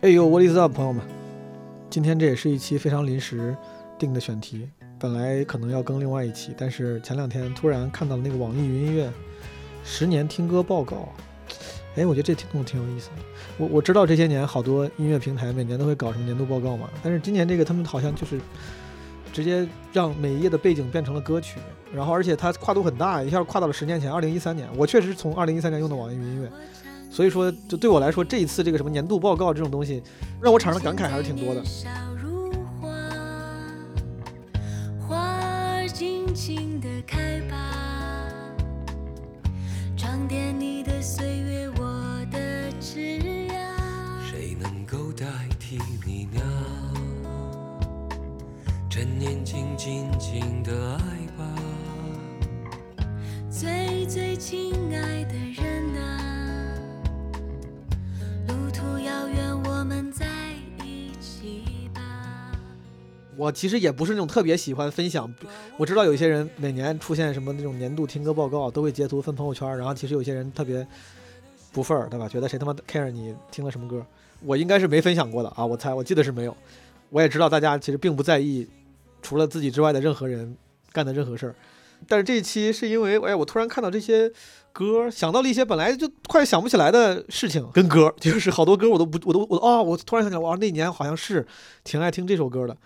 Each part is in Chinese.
哎呦，What is up，朋友们？今天这也是一期非常临时定的选题，本来可能要更另外一期，但是前两天突然看到了那个网易云音乐十年听歌报告，哎，我觉得这听众挺有意思的。我我知道这些年好多音乐平台每年都会搞什么年度报告嘛，但是今年这个他们好像就是直接让每一页的背景变成了歌曲，然后而且它跨度很大，一下跨到了十年前，二零一三年。我确实从二零一三年用的网易云音乐。所以说，就对我来说，这一次这个什么年度报告这种东西，让我产生的感慨还是挺多的。我其实也不是那种特别喜欢分享，我知道有些人每年出现什么那种年度听歌报告，都会截图分朋友圈，然后其实有些人特别不份儿，对吧？觉得谁他妈 care 你听了什么歌？我应该是没分享过的啊，我猜，我记得是没有。我也知道大家其实并不在意除了自己之外的任何人干的任何事儿，但是这一期是因为，哎，我突然看到这些歌，想到了一些本来就快想不起来的事情，跟歌，就是好多歌我都不，我都我啊，我突然想起来，哇，那年好像是挺爱听这首歌的。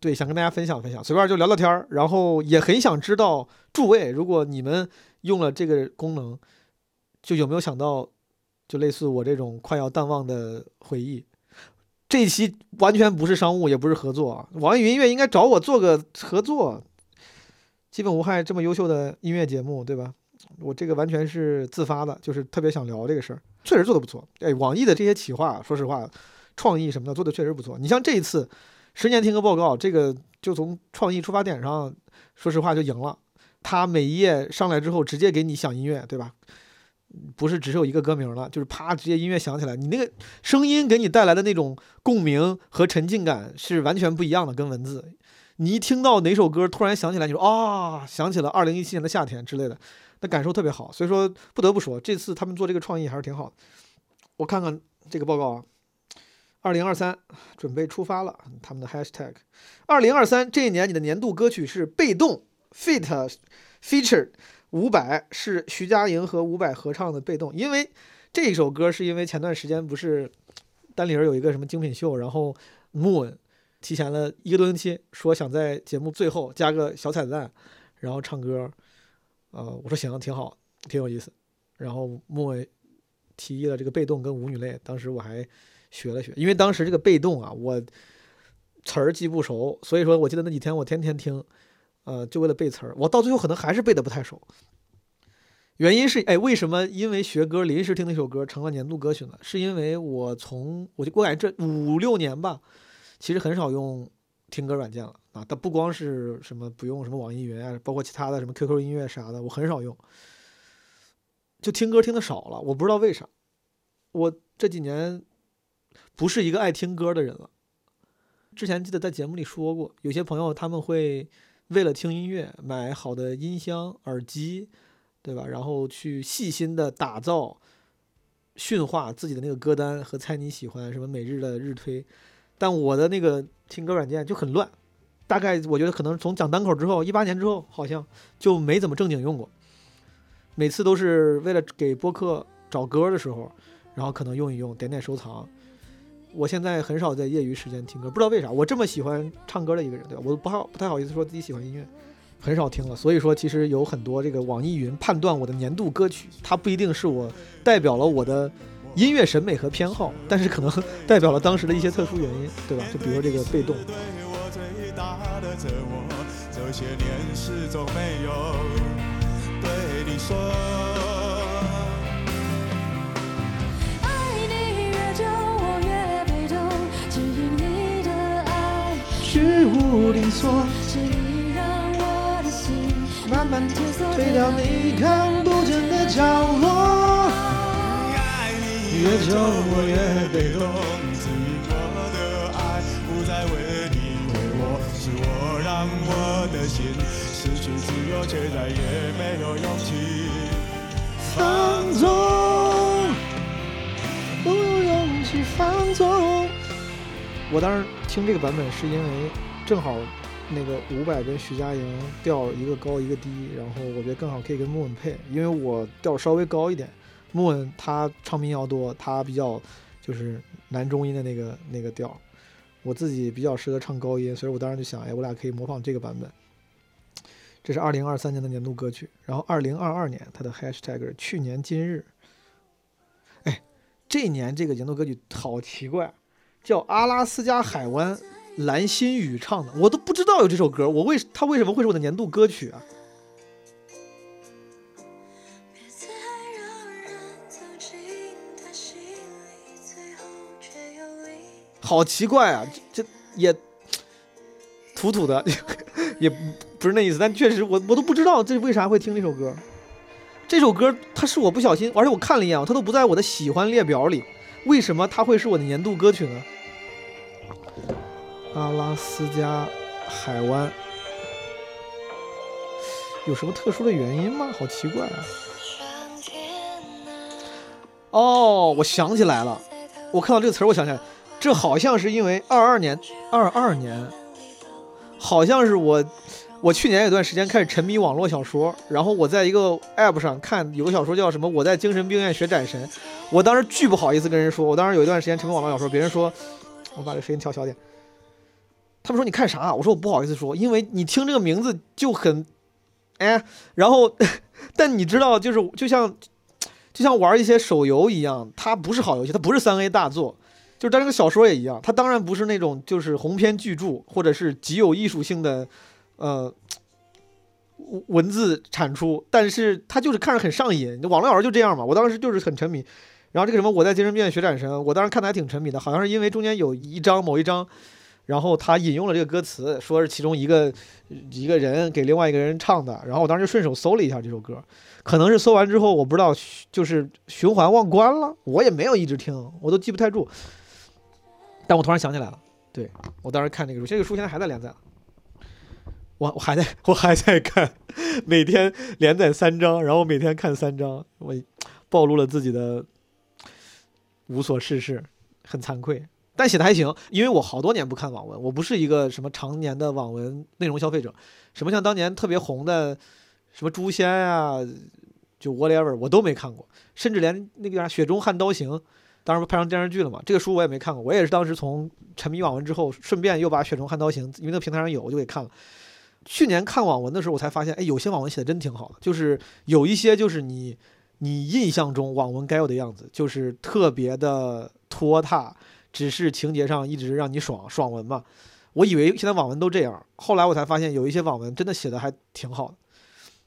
对，想跟大家分享分享，随便就聊聊天儿，然后也很想知道诸位，如果你们用了这个功能，就有没有想到，就类似我这种快要淡忘的回忆。这一期完全不是商务，也不是合作啊，网易云音乐应该找我做个合作，基本无害这么优秀的音乐节目，对吧？我这个完全是自发的，就是特别想聊这个事儿，确实做的不错。哎，网易的这些企划，说实话，创意什么的做的确实不错。你像这一次。十年听歌报告，这个就从创意出发点上，说实话就赢了。他每一页上来之后，直接给你响音乐，对吧？不是只有一个歌名了，就是啪，直接音乐响起来，你那个声音给你带来的那种共鸣和沉浸感是完全不一样的，跟文字。你一听到哪首歌突然想起来，你说啊，想起了二零一七年的夏天之类的，那感受特别好。所以说，不得不说，这次他们做这个创意还是挺好的。我看看这个报告啊。二零二三准备出发了，他们的 hashtag。二零二三这一年，你的年度歌曲是被动 feat feature 伍佰，是徐佳莹和伍佰合唱的《被动》。因为这首歌是因为前段时间不是单立人有一个什么精品秀，然后 Moon 提前了一个多星期，说想在节目最后加个小彩蛋，然后唱歌。呃，我说行，挺好，挺有意思。然后 Moon 提议了这个《被动》跟《舞女泪》，当时我还。学了学，因为当时这个被动啊，我词儿记不熟，所以说我记得那几天我天天听，呃，就为了背词儿，我到最后可能还是背的不太熟。原因是，哎，为什么因为学歌临时听那首歌成了年度歌曲呢？是因为我从我就我感觉这五六年吧，其实很少用听歌软件了啊，它不光是什么不用什么网易云啊，包括其他的什么 QQ 音乐啥的，我很少用，就听歌听的少了，我不知道为啥，我这几年。不是一个爱听歌的人了。之前记得在节目里说过，有些朋友他们会为了听音乐买好的音箱、耳机，对吧？然后去细心的打造、驯化自己的那个歌单和猜你喜欢什么每日的日推。但我的那个听歌软件就很乱，大概我觉得可能从讲单口之后，一八年之后好像就没怎么正经用过。每次都是为了给播客找歌的时候，然后可能用一用，点点收藏。我现在很少在业余时间听歌，不知道为啥。我这么喜欢唱歌的一个人，对吧？我不好不太好意思说自己喜欢音乐，很少听了。所以说，其实有很多这个网易云判断我的年度歌曲，它不一定是我代表了我的音乐审美和偏好，但是可能代表了当时的一些特殊原因，对吧？就比如这个 被动。居无定所，请你让我的心慢慢退到你看不见的角落。越久我越被动，我的爱不再为你为我，是我让我的心失去自由，却再也没有勇气放纵，不用勇气。放纵。我当时听这个版本是因为正好那个伍佰跟徐佳莹调一个高一个低，然后我觉得更好可以跟莫文配，因为我调稍微高一点，莫文他唱民谣多，他比较就是男中音的那个那个调，我自己比较适合唱高音，所以我当时就想，哎，我俩可以模仿这个版本。这是二零二三年的年度歌曲，然后二零二二年它的 hashtag 是去年今日，哎，这年这个年度歌曲好奇怪，叫阿拉斯加海湾蓝心雨唱的，我都不知道有这首歌，我为他为什么会是我的年度歌曲啊？好奇怪啊，这这也土土的，也不是那意思，但确实我我都不知道这为啥会听这首歌。这首歌它是我不小心，而且我看了一眼，它都不在我的喜欢列表里，为什么它会是我的年度歌曲呢？阿拉斯加海湾有什么特殊的原因吗？好奇怪啊！哦，我想起来了，我看到这个词儿，我想起来。这好像是因为二二年，二二年，好像是我，我去年有段时间开始沉迷网络小说，然后我在一个 app 上看有个小说叫什么，我在精神病院学斩神，我当时巨不好意思跟人说，我当时有一段时间沉迷网络小说，别人说，我把这声音调小点，他们说你看啥？我说我不好意思说，因为你听这个名字就很，哎，然后，但你知道，就是就像，就像玩一些手游一样，它不是好游戏，它不是三 A 大作。就是，但这个小说也一样，它当然不是那种就是鸿篇巨著，或者是极有艺术性的，呃，文字产出，但是它就是看着很上瘾。网络小说就这样嘛，我当时就是很沉迷。然后这个什么，我在精神病院学斩神，我当时看的还挺沉迷的，好像是因为中间有一章某一章，然后他引用了这个歌词，说是其中一个一个人给另外一个人唱的，然后我当时顺手搜了一下这首歌。可能是搜完之后，我不知道就是循环忘关了，我也没有一直听，我都记不太住。但我突然想起来了，对我当时看那个书，这个书现在还在连载，我我还在 我还在看，每天连载三章，然后每天看三章，我暴露了自己的无所事事，很惭愧，但写的还行，因为我好多年不看网文，我不是一个什么常年的网文内容消费者，什么像当年特别红的什么诛仙啊，就 whatever 我都没看过，甚至连那个啥雪中悍刀行。当时不拍成电视剧了嘛？这个书我也没看过，我也是当时从沉迷网文之后，顺便又把《雪中悍刀行》因为那平台上有，我就给看了。去年看网文的时候，我才发现，哎，有些网文写的真挺好的，就是有一些就是你你印象中网文该有的样子，就是特别的拖沓，只是情节上一直让你爽爽文嘛。我以为现在网文都这样，后来我才发现有一些网文真的写的还挺好的。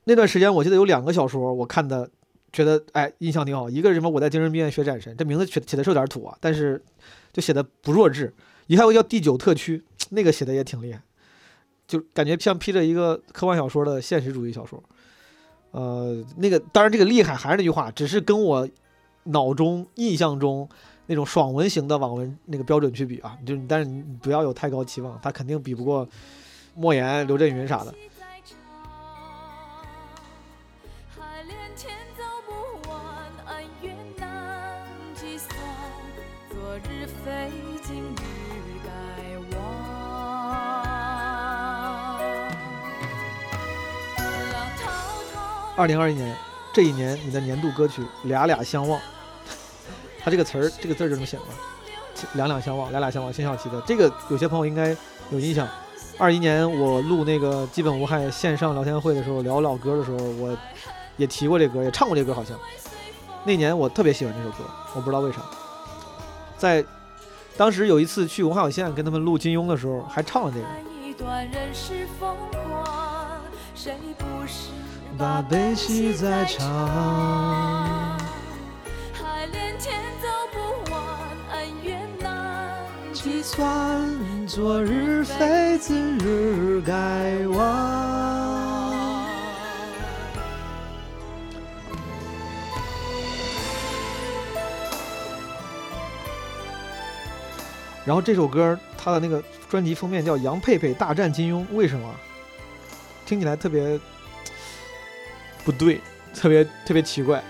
那段时间我记得有两个小说我看的。觉得哎，印象挺好。一个是什么？我在精神病院学斩神，这名字写写的是有点土啊，但是就写的不弱智。一还有叫第九特区，那个写的也挺厉害，就感觉像披着一个科幻小说的现实主义小说。呃，那个当然这个厉害还是那句话，只是跟我脑中印象中那种爽文型的网文那个标准去比啊，就但是你不要有太高期望，他肯定比不过莫言、刘震云啥的。二零二一年，这一年你的年度歌曲《俩俩相望》，他这个词儿，这个字儿就这么写的，两两相望，两两相望，辛晓琪的。这个有些朋友应该有印象。二一年我录那个基本无害线上聊天会的时候，聊老歌的时候，我也提过这歌，也唱过这歌，好像。那年我特别喜欢这首歌，我不知道为啥。在当时有一次去文化有限跟他们录金庸的时候，还唱了这个。把悲喜在唱，算。昨日非今日该忘。然后这首歌，它的那个专辑封面叫《杨佩佩大战金庸》，为什么？听起来特别。不对，特别特别奇怪，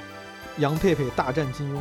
杨佩佩大战金庸。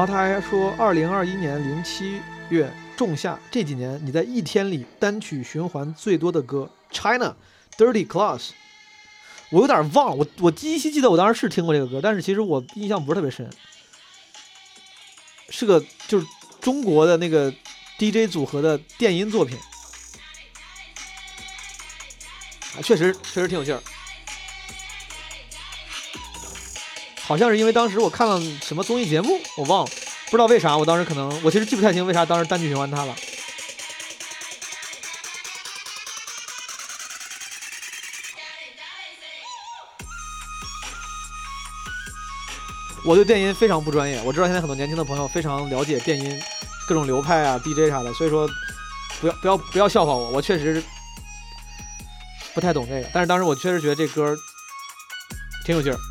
然后他还说，二零二一年零七月仲夏这几年，你在一天里单曲循环最多的歌《China Dirty Class》，我有点忘了，我我依稀记得我当时是听过这个歌，但是其实我印象不是特别深，是个就是中国的那个 DJ 组合的电音作品，啊，确实确实挺有劲儿。好像是因为当时我看了什么综艺节目，我忘了，不知道为啥，我当时可能我其实记不太清为啥当时单曲循环它了。我对电音非常不专业，我知道现在很多年轻的朋友非常了解电音各种流派啊、DJ 啥的，所以说不要不要不要笑话我，我确实不太懂这个，但是当时我确实觉得这歌挺有劲儿。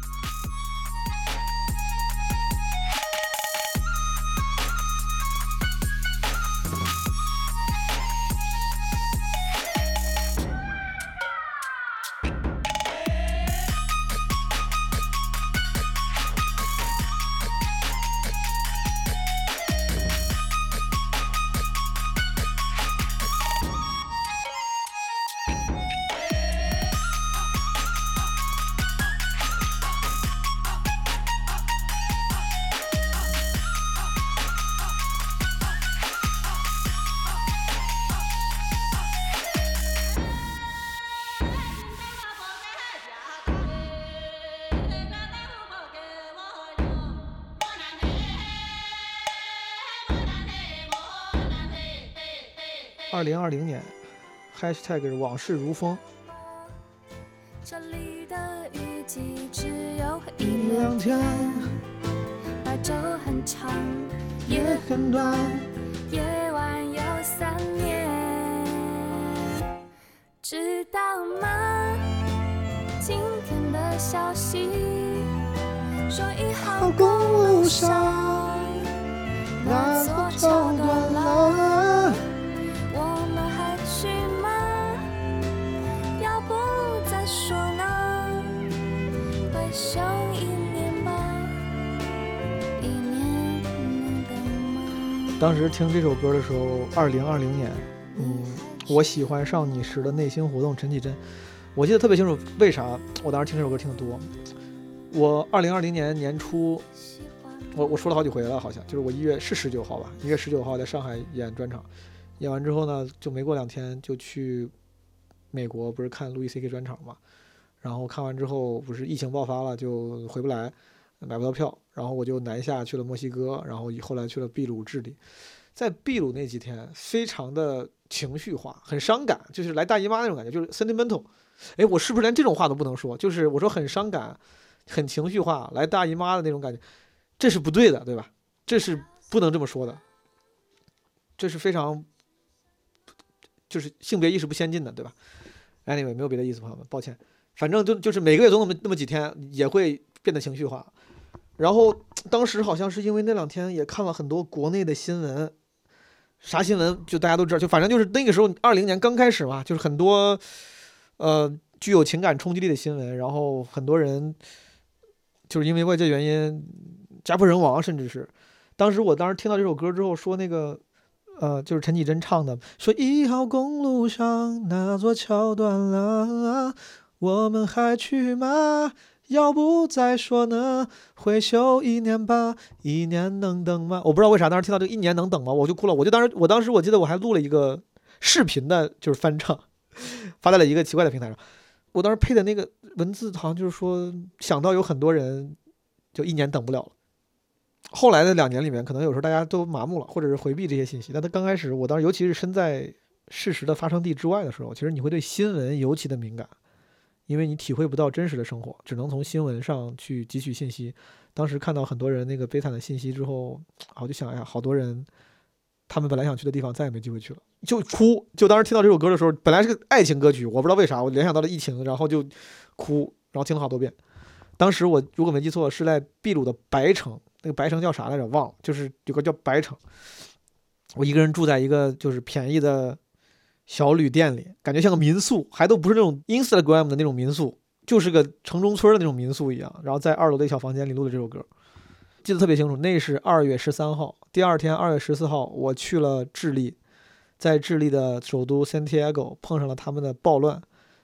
，#hashtag 往事如风。这里的雨季只有一两天，白昼很长，夜很短，夜晚有三年，知道吗？今天的消息说一号公路上那座桥断了。当时听这首歌的时候，二零二零年，嗯，我喜欢上你时的内心活动，陈绮贞，我记得特别清楚，为啥我当时听这首歌听得多？我二零二零年年初，我我说了好几回了，好像就是我一月是十九号吧，一月十九号在上海演专场，演完之后呢，就没过两天就去美国，不是看路易 C K 专场嘛，然后看完之后不是疫情爆发了，就回不来，买不到票，然后我就南下去了墨西哥，然后后来去了秘鲁、智利，在秘鲁那几天非常的情绪化，很伤感，就是来大姨妈那种感觉，就是 sentimental。哎，我是不是连这种话都不能说？就是我说很伤感，很情绪化，来大姨妈的那种感觉，这是不对的，对吧？这是不能这么说的，这是非常就是性别意识不先进的，对吧？Anyway，没有别的意思，朋友们，抱歉。反正就就是每个月总那么那么几天也会变得情绪化，然后当时好像是因为那两天也看了很多国内的新闻，啥新闻就大家都知道，就反正就是那个时候二零年刚开始嘛，就是很多呃具有情感冲击力的新闻，然后很多人就是因为外界原因家破人亡，甚至是当时我当时听到这首歌之后说那个。呃，就是陈绮贞唱的，说一号公路上那座桥断了，我们还去吗？要不再说呢？回首一年吧，一年能等吗？我不知道为啥当时听到这个一年能等吗？我就哭了。我就当时，我当时我记得我还录了一个视频的，就是翻唱，发在了一个奇怪的平台上。我当时配的那个文字好像就是说，想到有很多人就一年等不了了。后来的两年里面，可能有时候大家都麻木了，或者是回避这些信息。但他刚开始，我当时尤其是身在事实的发生地之外的时候，其实你会对新闻尤其的敏感，因为你体会不到真实的生活，只能从新闻上去汲取信息。当时看到很多人那个悲惨的信息之后，我就想，哎呀，好多人他们本来想去的地方再也没机会去了，就哭。就当时听到这首歌的时候，本来是个爱情歌曲，我不知道为啥我联想到了疫情，然后就哭，然后听了好多遍。当时我如果没记错，是在秘鲁的白城，那个白城叫啥来着？忘了，就是有个叫白城。我一个人住在一个就是便宜的小旅店里，感觉像个民宿，还都不是那种 Instagram 的那种民宿，就是个城中村的那种民宿一样。然后在二楼的小房间里录的这首歌，记得特别清楚。那是二月十三号，第二天二月十四号，我去了智利，在智利的首都 Santiago 碰上了他们的暴乱，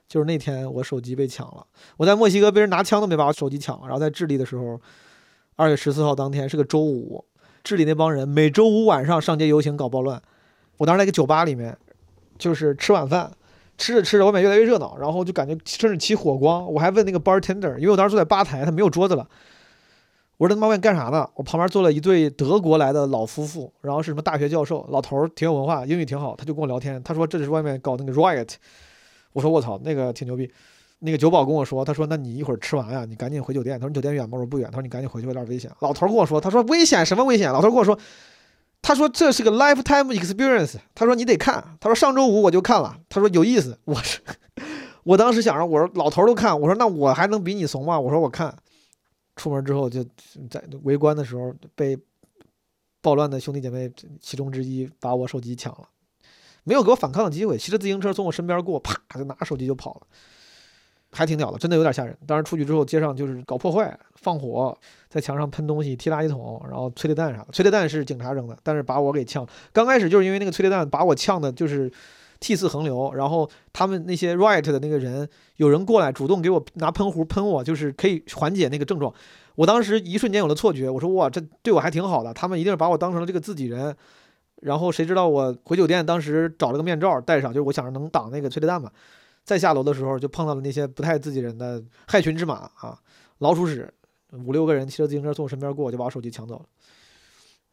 就是那天我手机被抢了。我在墨西哥被人拿枪都没把我手机抢了，然后在智利的时候，二月十四号当天是个周五。智利那帮人每周五晚上上街游行搞暴乱，我当时在一个酒吧里面，就是吃晚饭，吃着吃着外面越来越热闹，然后就感觉甚至起火光。我还问那个 bartender，因为我当时坐在吧台，他没有桌子了。我说他妈外面干啥呢？我旁边坐了一对德国来的老夫妇，然后是什么大学教授，老头儿挺有文化，英语挺好，他就跟我聊天。他说这是外面搞那个 riot。我说我操，那个挺牛逼。那个酒保跟我说，他说：“那你一会儿吃完呀，你赶紧回酒店。”他说：“你酒店远吗？”我说：“不远。”他说：“你赶紧回去，有点危险。”老头跟我说：“他说危险什么危险？”老头跟我说：“他说这是个 lifetime experience。”他说：“你得看。”他说：“上周五我就看了。”他说：“有意思。”我是，我当时想着，我说老头都看，我说那我还能比你怂吗？我说我看。出门之后就在围观的时候被暴乱的兄弟姐妹其中之一把我手机抢了，没有给我反抗的机会，骑着自行车从我身边过，啪就拿手机就跑了。还挺屌的，真的有点吓人。当时出去之后，街上就是搞破坏、放火，在墙上喷东西、踢垃圾桶，然后催泪弹啥的。催泪弹是警察扔的，但是把我给呛。刚开始就是因为那个催泪弹把我呛的，就是涕泗横流。然后他们那些 riot 的那个人，有人过来主动给我拿喷壶喷我，就是可以缓解那个症状。我当时一瞬间有了错觉，我说哇，这对我还挺好的。他们一定是把我当成了这个自己人。然后谁知道我回酒店，当时找了个面罩戴上，就是我想着能挡那个催泪弹嘛。再下楼的时候，就碰到了那些不太自己人的害群之马啊，老鼠屎，五六个人骑着自行车从我身边过，就把我手机抢走了。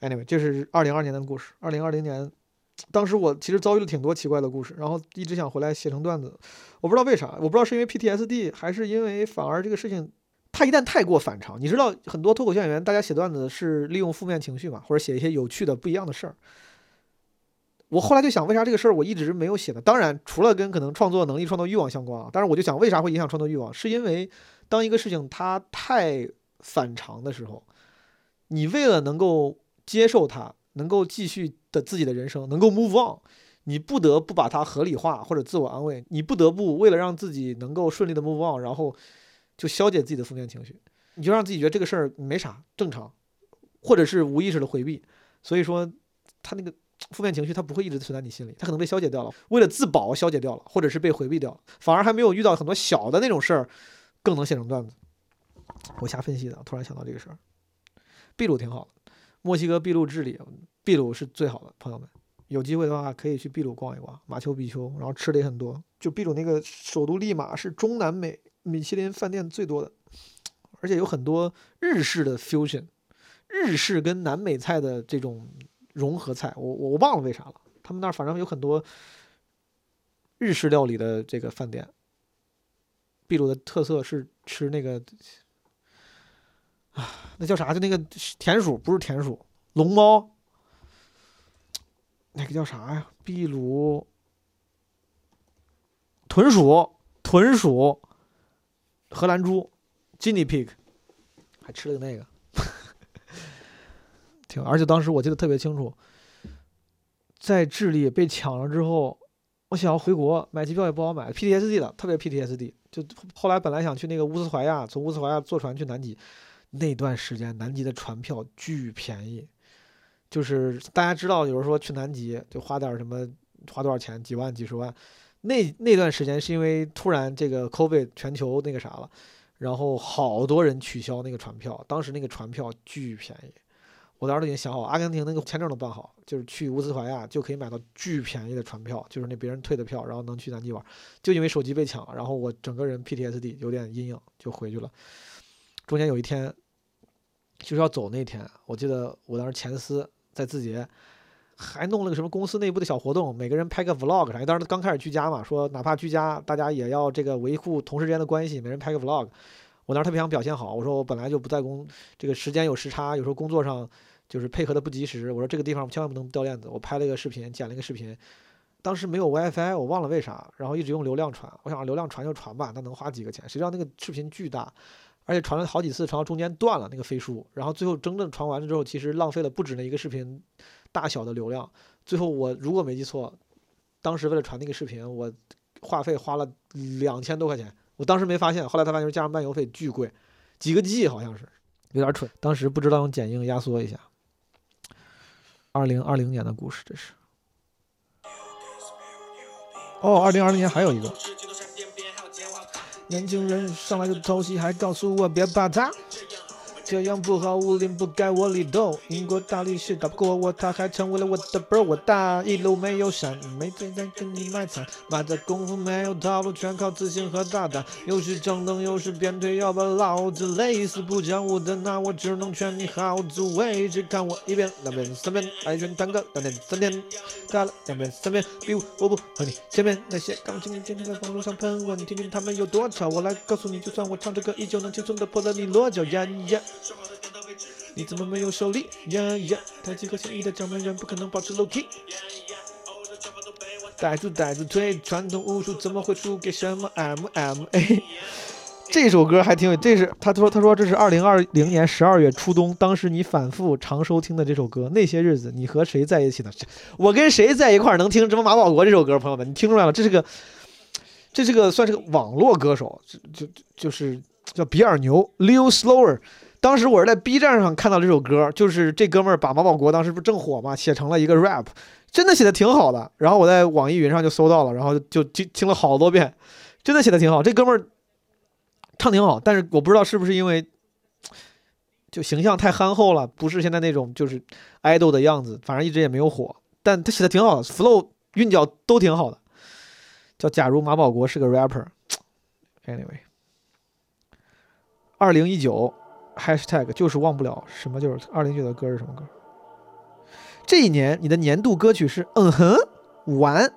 Anyway，这是二零二年的故事。二零二零年，当时我其实遭遇了挺多奇怪的故事，然后一直想回来写成段子，我不知道为啥，我不知道是因为 PTSD 还是因为反而这个事情，它一旦太过反常，你知道很多脱口秀演员，大家写段子是利用负面情绪嘛，或者写一些有趣的不一样的事儿。我后来就想，为啥这个事儿我一直没有写呢？当然，除了跟可能创作能力、创作欲望相关啊。但是我就想，为啥会影响创作欲望？是因为当一个事情它太反常的时候，你为了能够接受它，能够继续的自己的人生，能够 move on，你不得不把它合理化或者自我安慰，你不得不为了让自己能够顺利的 move on，然后就消解自己的负面情绪，你就让自己觉得这个事儿没啥，正常，或者是无意识的回避。所以说，他那个。负面情绪它不会一直存在你心里，它可能被消解掉了，为了自保消解掉了，或者是被回避掉了，反而还没有遇到很多小的那种事儿，更能写成段子。我瞎分析的，突然想到这个事儿。秘鲁挺好的，墨西哥、秘鲁、智利，秘鲁是最好的。朋友们，有机会的话可以去秘鲁逛一逛，马丘比丘，然后吃的也很多。就秘鲁那个首都利马是中南美米其林饭店最多的，而且有很多日式的 fusion，日式跟南美菜的这种。融合菜，我我我忘了为啥了。他们那儿反正有很多日式料理的这个饭店。秘鲁的特色是吃那个啊，那叫啥？就那个田鼠，不是田鼠，龙猫。那个叫啥呀？秘鲁豚鼠，豚鼠，荷兰猪，Guinea pig，还吃了个那个。而且当时我记得特别清楚，在智利被抢了之后，我想要回国，买机票也不好买，PTSD 的，特别 PTSD。就后来本来想去那个乌斯怀亚，从乌斯怀亚坐船去南极，那段时间南极的船票巨便宜，就是大家知道，有人说去南极就花点什么，花多少钱，几万、几十万。那那段时间是因为突然这个 COVID 全球那个啥了，然后好多人取消那个船票，当时那个船票巨便宜。我当时都已经想好，阿根廷那个签证都办好，就是去乌斯怀亚就可以买到巨便宜的船票，就是那别人退的票，然后能去南极玩。就因为手机被抢，然后我整个人 PTSD 有点阴影，就回去了。中间有一天就是要走那天，我记得我当时前司在字节，还弄了个什么公司内部的小活动，每个人拍个 vlog 啥。当时刚开始居家嘛，说哪怕居家，大家也要这个维护同事之间的关系，每人拍个 vlog。我当时特别想表现好，我说我本来就不在工，这个时间有时差，有时候工作上就是配合的不及时。我说这个地方千万不能掉链子。我拍了一个视频，剪了一个视频，当时没有 WiFi，我忘了为啥，然后一直用流量传。我想流量传就传吧，那能花几个钱？谁知道那个视频巨大，而且传了好几次，传到中间断了那个飞书，然后最后真正传完了之后，其实浪费了不止那一个视频大小的流量。最后我如果没记错，当时为了传那个视频，我话费花了两千多块钱。我当时没发现，后来他发现加上漫游费巨贵，几个 G 好像是，有点蠢。当时不知道用剪映压缩一下。二零二零年的故事，这是。哦，二零二零年还有一个。年轻人上来就偷袭，还告诉我别怕他。这样不好，武林不该我里斗。英国大力士打不过我，他还成为了我的 bro。我大一路没有闪，没嘴在跟你卖惨。马的功夫没有套路，全靠自信和大胆。又是正灯，又是鞭腿，要把老子累死。不讲武的，那我只能劝你好自为之。看我一遍、两遍、三遍，爱拳 tango，两天三天，打了两遍三遍，比武我不和你见面。那些钢琴天天在网络上喷我，你听听他们有多吵。我来告诉你，就算我唱着歌，依旧能轻松的破了你落脚。呀呀。你怎么没有手力？呀呀！太极和现役的掌门人不可能保持 low key。带住带住腿，传统武术怎么会输给什么 MMA？这首歌还挺有，这是他说他说这是二零二零年十二月初冬，当时你反复常收听的这首歌。那些日子你和谁在一起呢？我跟谁在一块能听什么马保国这首歌？朋友们，你听出来了？这是个，这是个算是个网络歌手，就就就是叫比尔牛 Leo Slower。当时我是在 B 站上看到这首歌，就是这哥们儿把马保国当时不是正火嘛，写成了一个 rap，真的写的挺好的。然后我在网易云上就搜到了，然后就听听了好多遍，真的写的挺好。这哥们儿唱挺好，但是我不知道是不是因为就形象太憨厚了，不是现在那种就是 idol 的样子，反正一直也没有火。但他写的挺好的，flow 韵脚都挺好的。叫假如马保国是个 rapper，anyway，二零一九。#hashtag 就是忘不了什么，就是二零九的歌是什么歌？这一年你的年度歌曲是嗯哼完，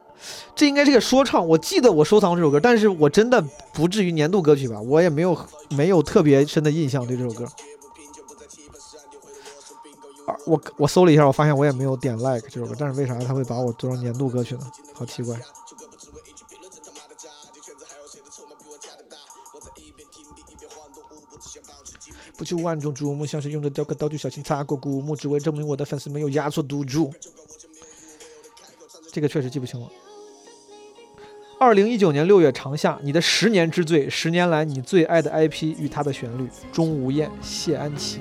这应该是个说唱。我记得我收藏这首歌，但是我真的不至于年度歌曲吧？我也没有没有特别深的印象对这首歌。我我搜了一下，我发现我也没有点 like 这首歌，但是为啥他会把我做成年度歌曲呢？好奇怪。就万众瞩目，像是用着雕刻刀具小心擦过古墓，只为证明我的粉丝没有压错赌注。这个确实记不清了。二零一九年六月长夏，你的十年之最，十年来你最爱的 IP 与它的旋律，钟无艳、谢安琪。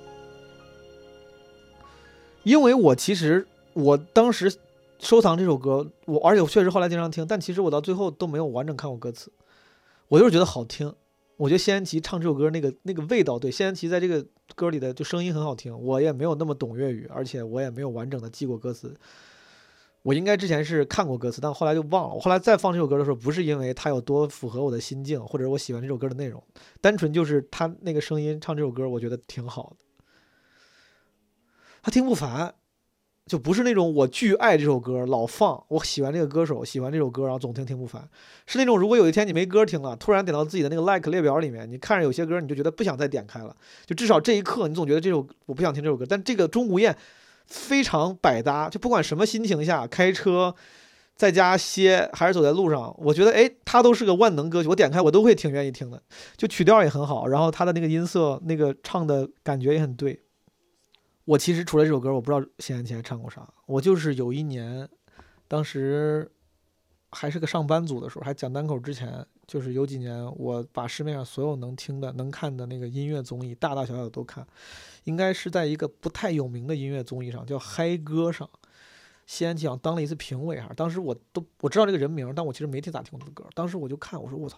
因为我其实我当时收藏这首歌，我而且我确实后来经常听，但其实我到最后都没有完整看过歌词，我就是觉得好听，我觉得谢安琪唱这首歌那个那个味道，对，谢安琪在这个歌里的就声音很好听。我也没有那么懂粤语，而且我也没有完整的记过歌词。我应该之前是看过歌词，但后来就忘了。我后来再放这首歌的时候，不是因为它有多符合我的心境，或者我喜欢这首歌的内容，单纯就是他那个声音唱这首歌，我觉得挺好的。他听不烦，就不是那种我巨爱这首歌老放，我喜欢这个歌手，喜欢这首歌，然后总听听不烦。是那种如果有一天你没歌听了，突然点到自己的那个 like 列表里面，你看着有些歌，你就觉得不想再点开了，就至少这一刻你总觉得这首我不想听这首歌。但这个钟无艳。非常百搭，就不管什么心情下，开车、在家歇还是走在路上，我觉得哎，它都是个万能歌曲。我点开我都会挺愿意听的，就曲调也很好，然后它的那个音色、那个唱的感觉也很对。我其实除了这首歌，我不知道谢安琪还唱过啥。我就是有一年，当时还是个上班族的时候，还讲单口之前，就是有几年我把市面上所有能听的、能看的那个音乐综艺，大大小小的都看。应该是在一个不太有名的音乐综艺上，叫《嗨歌》上，谢安琪好像当了一次评委哈。当时我都我知道这个人名，但我其实没听咋听过他的歌。当时我就看，我说我操，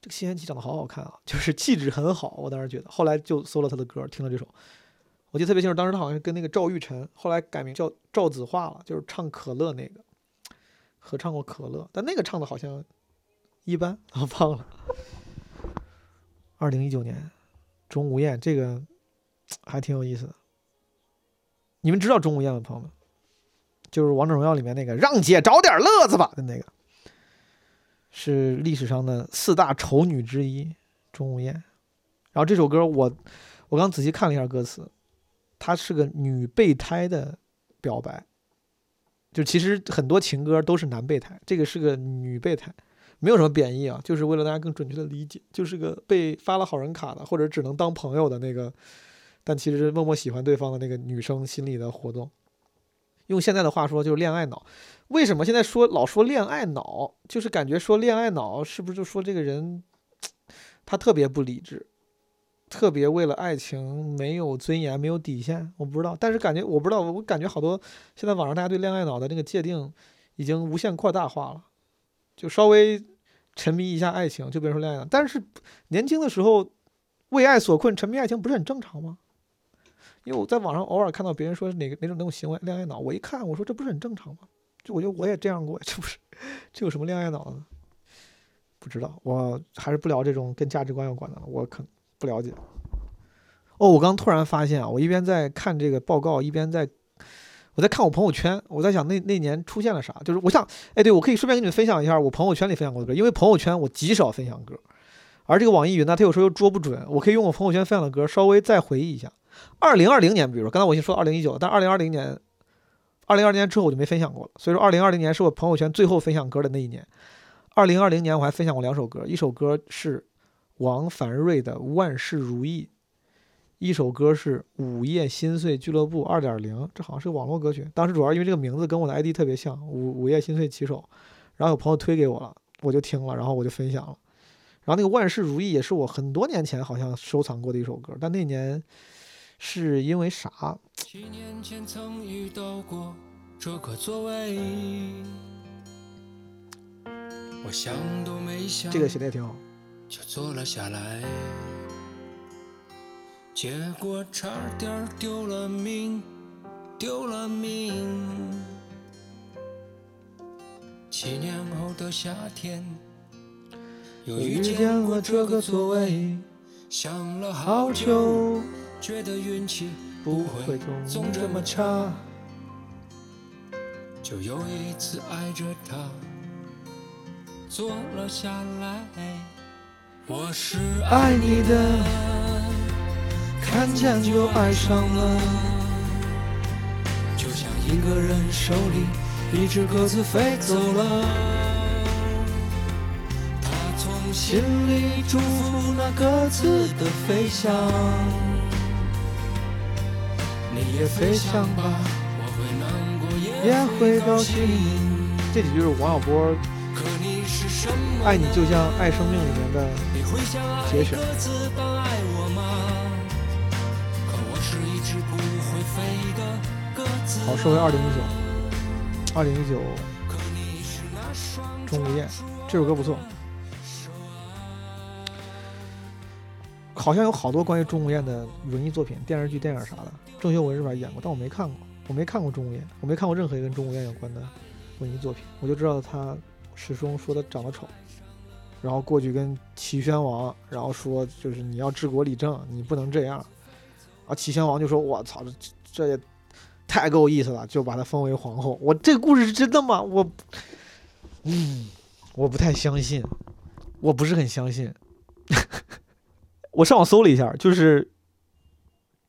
这个谢安琪长得好好看啊，就是气质很好。我当时觉得，后来就搜了他的歌，听了这首，我记得特别清楚。当时他好像跟那个赵玉晨，后来改名叫赵子化了，就是唱《可乐》那个，合唱过《可乐》，但那个唱的好像一般，我忘了。二零一九年，钟无艳这个。还挺有意思的。你们知道钟无艳吗，朋友们？就是《王者荣耀》里面那个“让姐找点乐子吧”的那个，是历史上的四大丑女之一，钟无艳。然后这首歌我我刚仔细看了一下歌词，它是个女备胎的表白。就其实很多情歌都是男备胎，这个是个女备胎，没有什么贬义啊，就是为了大家更准确的理解，就是个被发了好人卡的，或者只能当朋友的那个。但其实默默喜欢对方的那个女生心里的活动，用现在的话说就是恋爱脑。为什么现在说老说恋爱脑，就是感觉说恋爱脑是不是就说这个人他特别不理智，特别为了爱情没有尊严、没有底线？我不知道，但是感觉我不知道，我感觉好多现在网上大家对恋爱脑的那个界定已经无限扩大化了，就稍微沉迷一下爱情就别说恋爱脑。但是年轻的时候为爱所困、沉迷爱情不是很正常吗？因为我在网上偶尔看到别人说哪个哪种哪种行为恋爱脑，我一看我说这不是很正常吗？就我觉得我也这样过，这不是这有什么恋爱脑呢？不知道，我还是不聊这种跟价值观有关的了，我可不了解。哦，我刚突然发现啊，我一边在看这个报告，一边在我在看我朋友圈，我在想那那年出现了啥？就是我想，哎，对我可以顺便跟你们分享一下我朋友圈里分享过的歌，因为朋友圈我极少分享歌，而这个网易云呢，它有时候又捉不准，我可以用我朋友圈分享的歌稍微再回忆一下。二零二零年，比如说刚才我已经说二零一九，但二零二零年，二零二零年之后我就没分享过了。所以说，二零二零年是我朋友圈最后分享歌的那一年。二零二零年我还分享过两首歌，一首歌是王凡瑞的《万事如意》，一首歌是《午夜心碎俱乐部二点零》，这好像是个网络歌曲。当时主要因为这个名字跟我的 ID 特别像，《午午夜心碎骑手》，然后有朋友推给我了，我就听了，然后我就分享了。然后那个《万事如意》也是我很多年前好像收藏过的一首歌，但那年。是因为啥？七年前曾遇到过这个座位，我想都没想，这个写的也挺好，就坐了下来，结果差点丢了命，丢了命。七年后的夏天，又遇见过这个座位，想了好久。觉得运气不会总这么差，就有一次爱着他，坐了下来。我是爱你的，看见就爱上了，就像一个人手里一只鸽子飞走了，他从心里祝福那鸽子的飞翔。你也飞翔吧，我会难过也会高兴。这几句是王小波《爱你就像爱生命》里面的节选。好，说回二零一九，二零一九，钟无艳这首歌不错。好像有好多关于钟无艳的文艺作品、电视剧、电影啥的。郑秀文是吧演过，但我没看过，我没看过钟无艳，我没看过任何一个跟钟无艳有关的文艺作品，我就知道她师兄说他长得丑，然后过去跟齐宣王，然后说就是你要治国理政，你不能这样。啊，齐宣王就说：“我操，这这也太够意思了，就把他封为皇后。”我这故事是真的吗？我，嗯，我不太相信，我不是很相信。我上网搜了一下，就是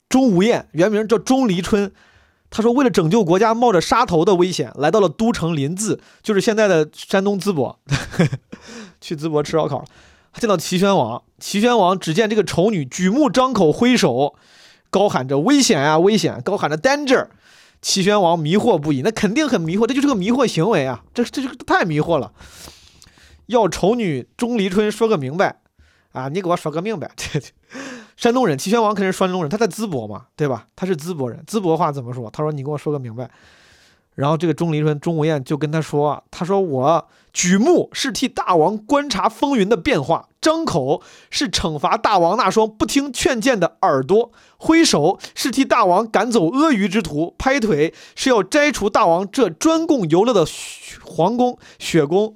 钟无艳，原名叫钟离春。他说，为了拯救国家，冒着杀头的危险，来到了都城临淄，就是现在的山东淄博，去淄博吃烧烤了。见到齐宣王，齐宣王只见这个丑女举目张口挥手。高喊着危险啊，危险！高喊着 danger，齐宣王迷惑不已，那肯定很迷惑，这就是个迷惑行为啊，这这就太迷惑了。要丑女钟离春说个明白啊，你给我说个明白。山东人，齐宣王肯定是山东人，他在淄博嘛，对吧？他是淄博人，淄博话怎么说？他说你给我说个明白。然后这个钟离春、钟无艳就跟他说：“他说我举目是替大王观察风云的变化，张口是惩罚大王那双不听劝谏的耳朵，挥手是替大王赶走阿谀之徒，拍腿是要摘除大王这专供游乐的皇宫雪宫。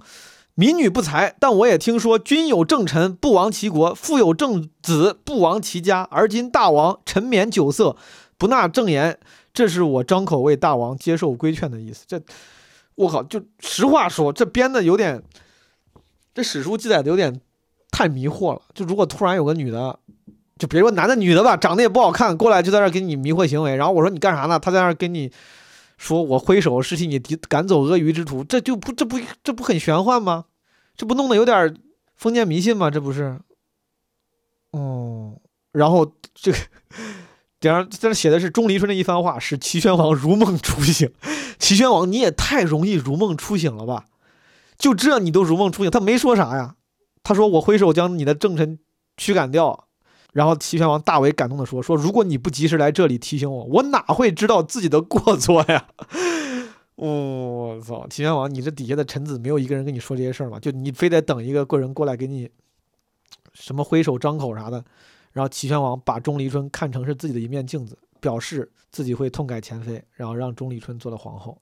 民女不才，但我也听说君有正臣不亡其国，父有正子不亡其家。而今大王沉湎酒色，不纳正言。”这是我张口为大王接受规劝的意思。这，我靠，就实话说，这编的有点，这史书记载的有点太迷惑了。就如果突然有个女的，就别说男的女的吧，长得也不好看，过来就在那给你迷惑行为，然后我说你干啥呢？他在那跟你说我挥手是替你敌赶走鳄鱼之徒，这就不这不这不很玄幻吗？这不弄得有点封建迷信吗？这不是？哦，然后这个。然后在这写的是钟离春的一番话，使齐宣王如梦初醒。齐宣王，你也太容易如梦初醒了吧？就这你都如梦初醒？他没说啥呀？他说我挥手将你的正臣驱赶掉。然后齐宣王大为感动的说：“说如果你不及时来这里提醒我，我哪会知道自己的过错呀？”我操！齐宣王，你这底下的臣子没有一个人跟你说这些事儿吗？就你非得等一个个人过来给你什么挥手张口啥的？然后齐宣王把钟离春看成是自己的一面镜子，表示自己会痛改前非，然后让钟离春做了皇后。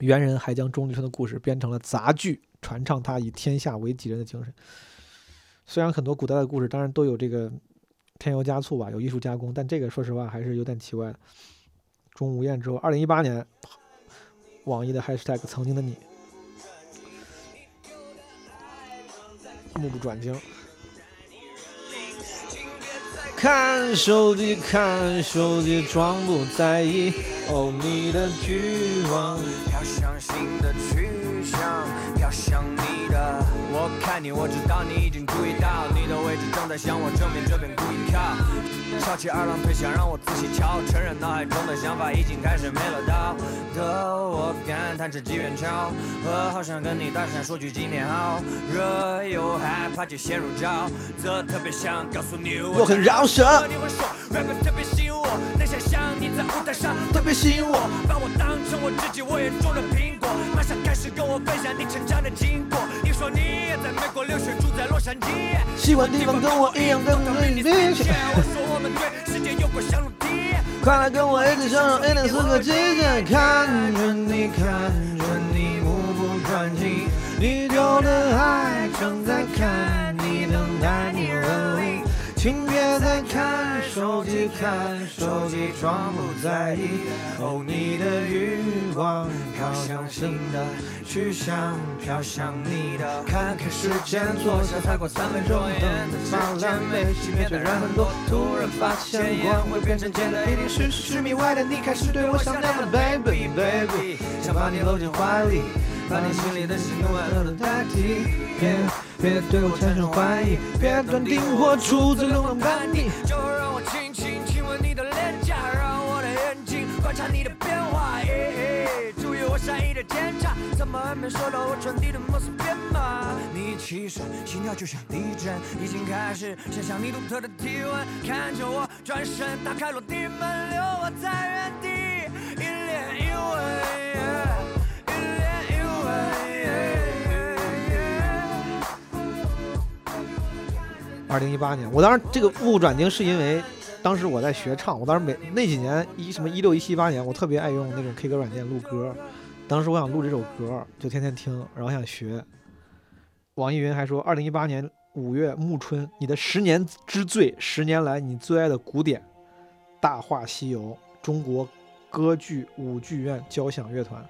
元人还将钟离春的故事编成了杂剧，传唱他以天下为己任的精神。虽然很多古代的故事当然都有这个添油加醋吧，有艺术加工，但这个说实话还是有点奇怪的。钟无艳之后，二零一八年，网易的 hashtag 曾经的你，目不转睛。看手机，看手机，装不在意。哦，你的欲望飘向新的去向，想你的。我看你，我知道你已经注意到，你的位置正在向我正面这边故意靠。翘起二郎腿，想让我仔细瞧，承认脑海中的想法已经开始没了道。的我感叹这机缘巧合，好想跟你搭讪说句今天好。热又害怕就陷入沼泽，特别想告诉你我很饶舌。你会说 rap 特别吸引我，能想象你在舞台上特别吸引我，把我当成我自己我眼中的苹果，马上开始跟我分享你成长的经过。你说你也在美国留学，住在洛杉矶，喜欢地方跟我一样的美丽。我说我。快来跟我一起享受一年四个季节，看着你，看着你，目不转睛，你丢的爱正在看你，等待你。请别再看手机，看手机，装不在意。哦，你的余光飘向新的去向，飘向你的。看看时间，坐下才过三分钟，灯的擦亮，被熄灭的人很多。突然发现光会变成简单，一定是十米外的你开始对我想念了，baby baby，想把你搂进怀里。把你心里的喜怒哀乐都代替，别别对我产生怀疑，别断定我出自流浪叛逆。就让我轻轻亲吻你的脸颊，让我的眼睛观察你的变化。注意我善意的检查，怎么还没收到我传递的摩斯编码？你起身，心跳就像地震，已经开始想象你独特的体温。看着我转身，打开落地门，留我在原地，一脸疑问。二零一八年，我当时这个目不转睛是因为当时我在学唱，我当时每那几年一什么一六一七一八年，我特别爱用那种 K 歌软件录歌。当时我想录这首歌，就天天听，然后想学。网易云还说，二零一八年五月暮春，你的十年之最，十年来你最爱的古典《大话西游》，中国歌剧舞剧院交响乐团。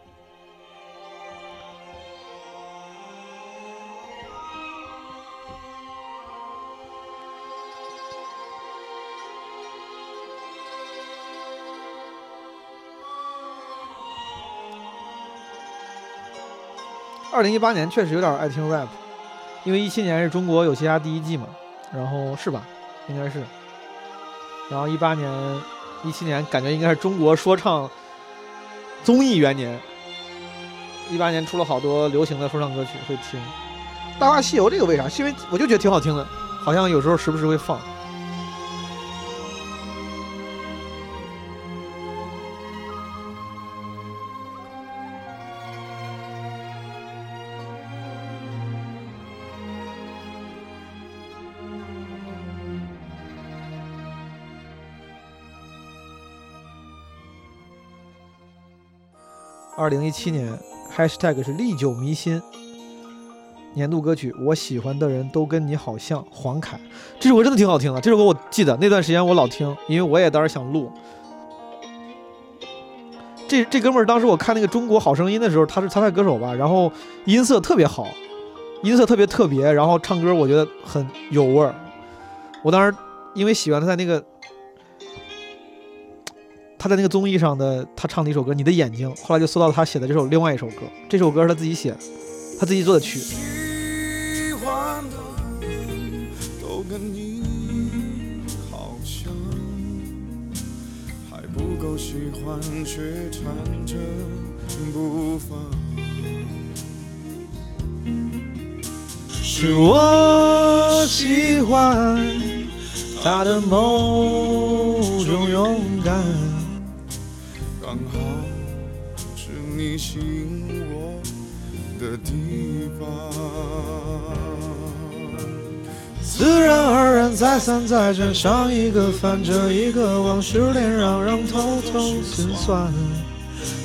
二零一八年确实有点爱听 rap，因为一七年是中国有嘻哈第一季嘛，然后是吧？应该是。然后一八年、一七年感觉应该是中国说唱综艺元年。一八年出了好多流行的说唱歌曲，会听《大话西游》这个为啥？是因为我就觉得挺好听的，好像有时候时不时会放。二零一七年，#hashtag 是历久弥新。年度歌曲，我喜欢的人都跟你好像。黄凯，这首歌真的挺好听的。这首歌我记得那段时间我老听，因为我也当时想录。这这哥们儿当时我看那个《中国好声音》的时候，他是参赛歌手吧，然后音色特别好，音色特别特别，然后唱歌我觉得很有味儿。我当时因为喜欢他在那个。他在那个综艺上的他唱的一首歌《你的眼睛》，后来就搜到他写的这首另外一首歌，这首歌是他自己写，他自己做的曲。是我喜欢他的某种勇敢。你吸引我的地方，自然而然再三再战，上一个翻着一个往事连嚷嚷，偷偷心酸，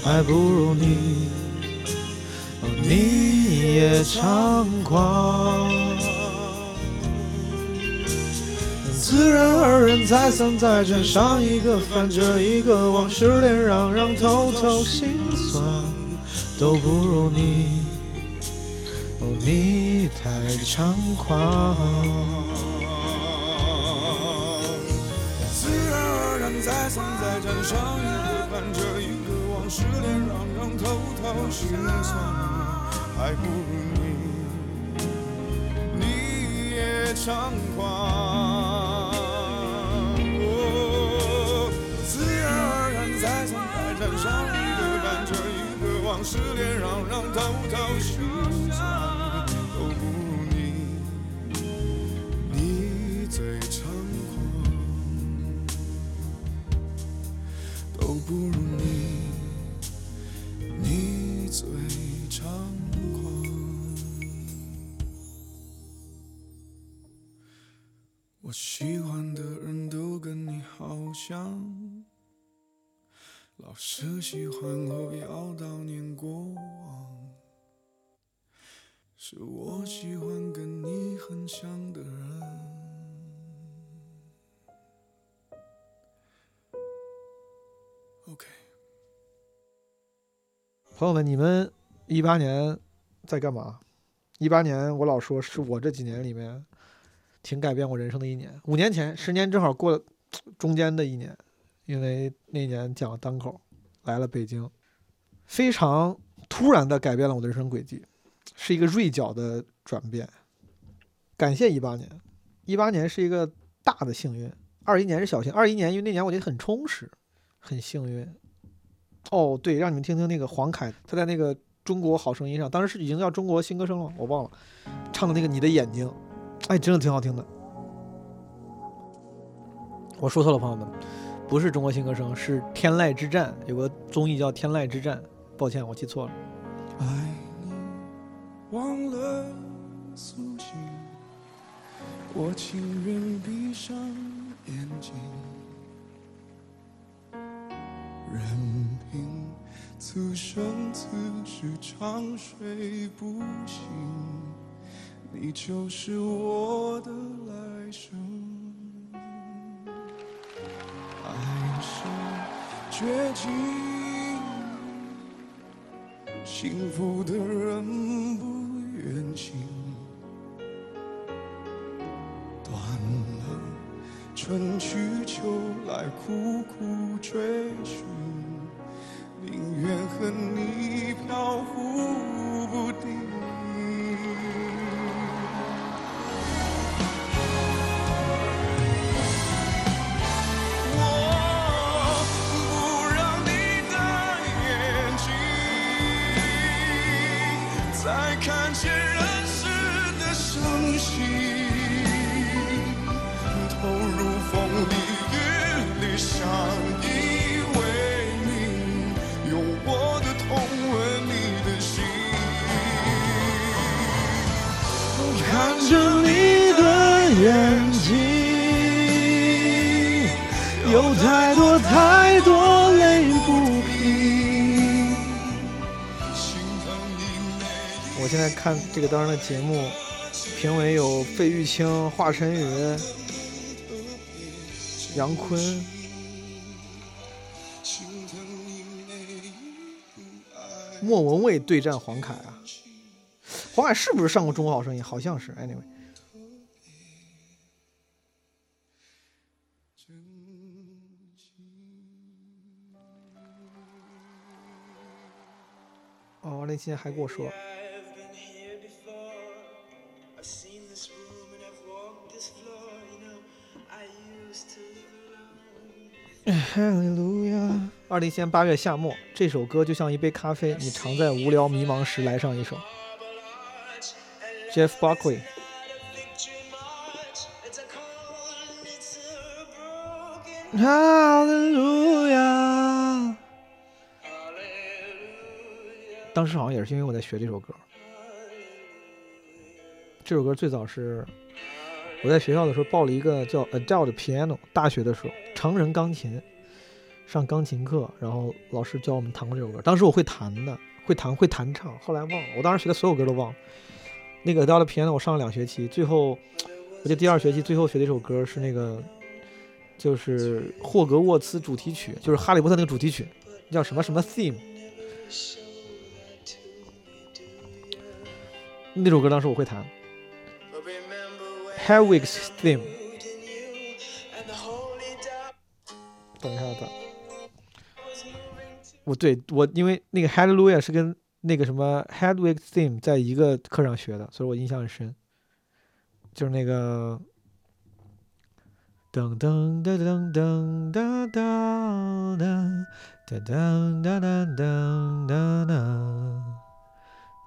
还不如你，你也猖狂。自然而然，再三再战，上一个翻着一个，往事连嚷嚷，偷偷心，都不如你，哦，你太猖狂。自然而然，再三再战，上一个翻着一个，往事连嚷嚷，偷偷心酸，还不如你，你也猖狂。一个往事连嚷嚷，偷偷心酸，都不如你，你最猖狂，都不如你，你最猖狂。我喜欢的人都跟你好像。老是喜欢后要悼念过往，是我喜欢跟你很像的人。OK，朋友们，你们一八年在干嘛？一八年我老说是我这几年里面挺改变我人生的一年。五年前，十年正好过了中间的一年。因为那年讲单口，来了北京，非常突然的改变了我的人生轨迹，是一个锐角的转变。感谢一八年，一八年是一个大的幸运，二一年是小幸。二一年因为那年我觉得很充实，很幸运。哦，对，让你们听听那个黄凯，他在那个《中国好声音》上，当时是已经叫《中国新歌声》了，我忘了，唱的那个《你的眼睛》，哎，真的挺好听的。我说错了，朋友们。不是中国新歌声，是《天籁之战》，有个综艺叫《天籁之战》。抱歉，我记错了。爱你忘了苏醒，我情愿闭上眼睛，任凭此生此世长睡不醒，你就是我的来生。爱是绝境，幸福的人不愿醒。断了春去秋来，苦苦追寻，看这个当时的节目，评委有费玉清、华晨宇、杨坤，莫文蔚对战黄凯啊。黄凯是不是上过《中国好声音》？好像是。Anyway，哦，那天还跟我说，二零一年八月夏末，这首歌就像一杯咖啡，你常在无聊迷茫时来上一首。Jeff broken 哈利路亚。hallelujah. 当时好像也是因为我在学这首歌。这首歌最早是我在学校的时候报了一个叫 Adult Piano，大学的时候成人钢琴，上钢琴课，然后老师教我们弹过这首歌。当时我会弹的，会弹会弹唱，后来忘了，我当时学的所有歌都忘了。那个 Adult Piano 我上了两学期，最后我记得第二学期最后学的一首歌是那个就是霍格沃茨主题曲，就是哈利波特那个主题曲，叫什么什么 theme。那首歌当时我会弹 remember when Hedwig's Theme。等一下，等。我对我因为那个 Hallelujah 是跟那个什么 Hedwig's Theme 在一个课上学的，所以我印象很深。就是那个噔噔噔噔噔哒哒哒哒哒哒哒哒哒哒。噔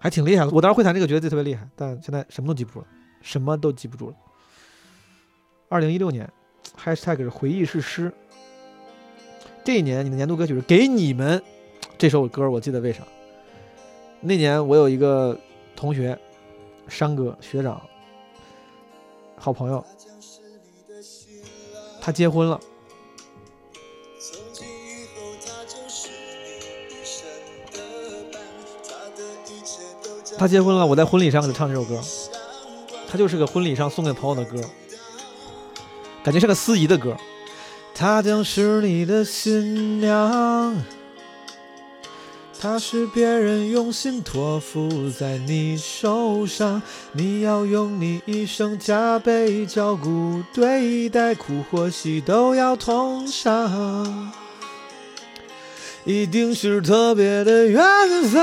还挺厉害的。我当时会弹这个，觉得自己特别厉害，但现在什么都记不住了，什么都记不住了。二零一六年，#hashtag 是回忆是诗。这一年你的年度歌曲是《给你们》这首歌，我记得为啥？那年我有一个同学，山哥学长，好朋友，他结婚了。他结婚了，我在婚礼上给他唱这首歌，他就是个婚礼上送给朋友的歌，感觉像个司仪的歌。她将是你的新娘，她是别人用心托付在你手上，你要用你一生加倍照顾对待，苦或喜都要同享。一定是特别的缘分，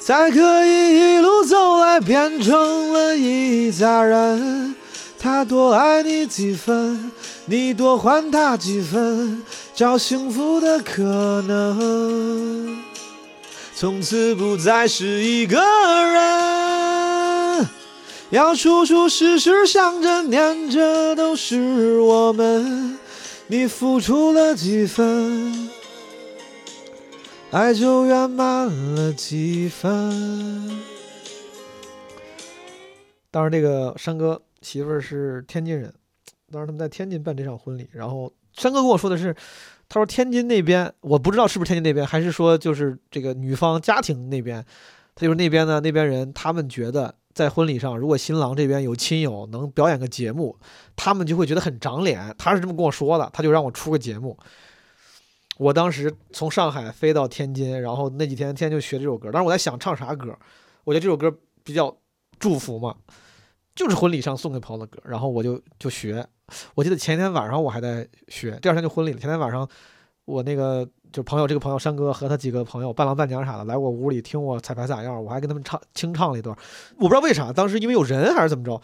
才可以一路走来变成了一家人。他多爱你几分，你多还他几分，找幸福的可能。从此不再是一个人，要处处时时想着念着都是我们。你付出了几分，爱就圆满了几分。当时这个山哥媳妇儿是天津人，当时他们在天津办这场婚礼，然后山哥跟我说的是，他说天津那边我不知道是不是天津那边，还是说就是这个女方家庭那边，他就是那边呢那边人他们觉得在婚礼上，如果新郎这边有亲友能表演个节目，他们就会觉得很长脸。他是这么跟我说的，他就让我出个节目。我当时从上海飞到天津，然后那几天天天就学这首歌。当时我在想唱啥歌，我觉得这首歌比较祝福嘛，就是婚礼上送给朋友的歌。然后我就就学，我记得前一天晚上我还在学，第二天就婚礼了。前天晚上我那个就朋友这个朋友山哥和他几个朋友伴郎伴娘啥的来我屋里听我彩排咋样，我还跟他们唱清唱了一段。我不知道为啥，当时因为有人还是怎么着，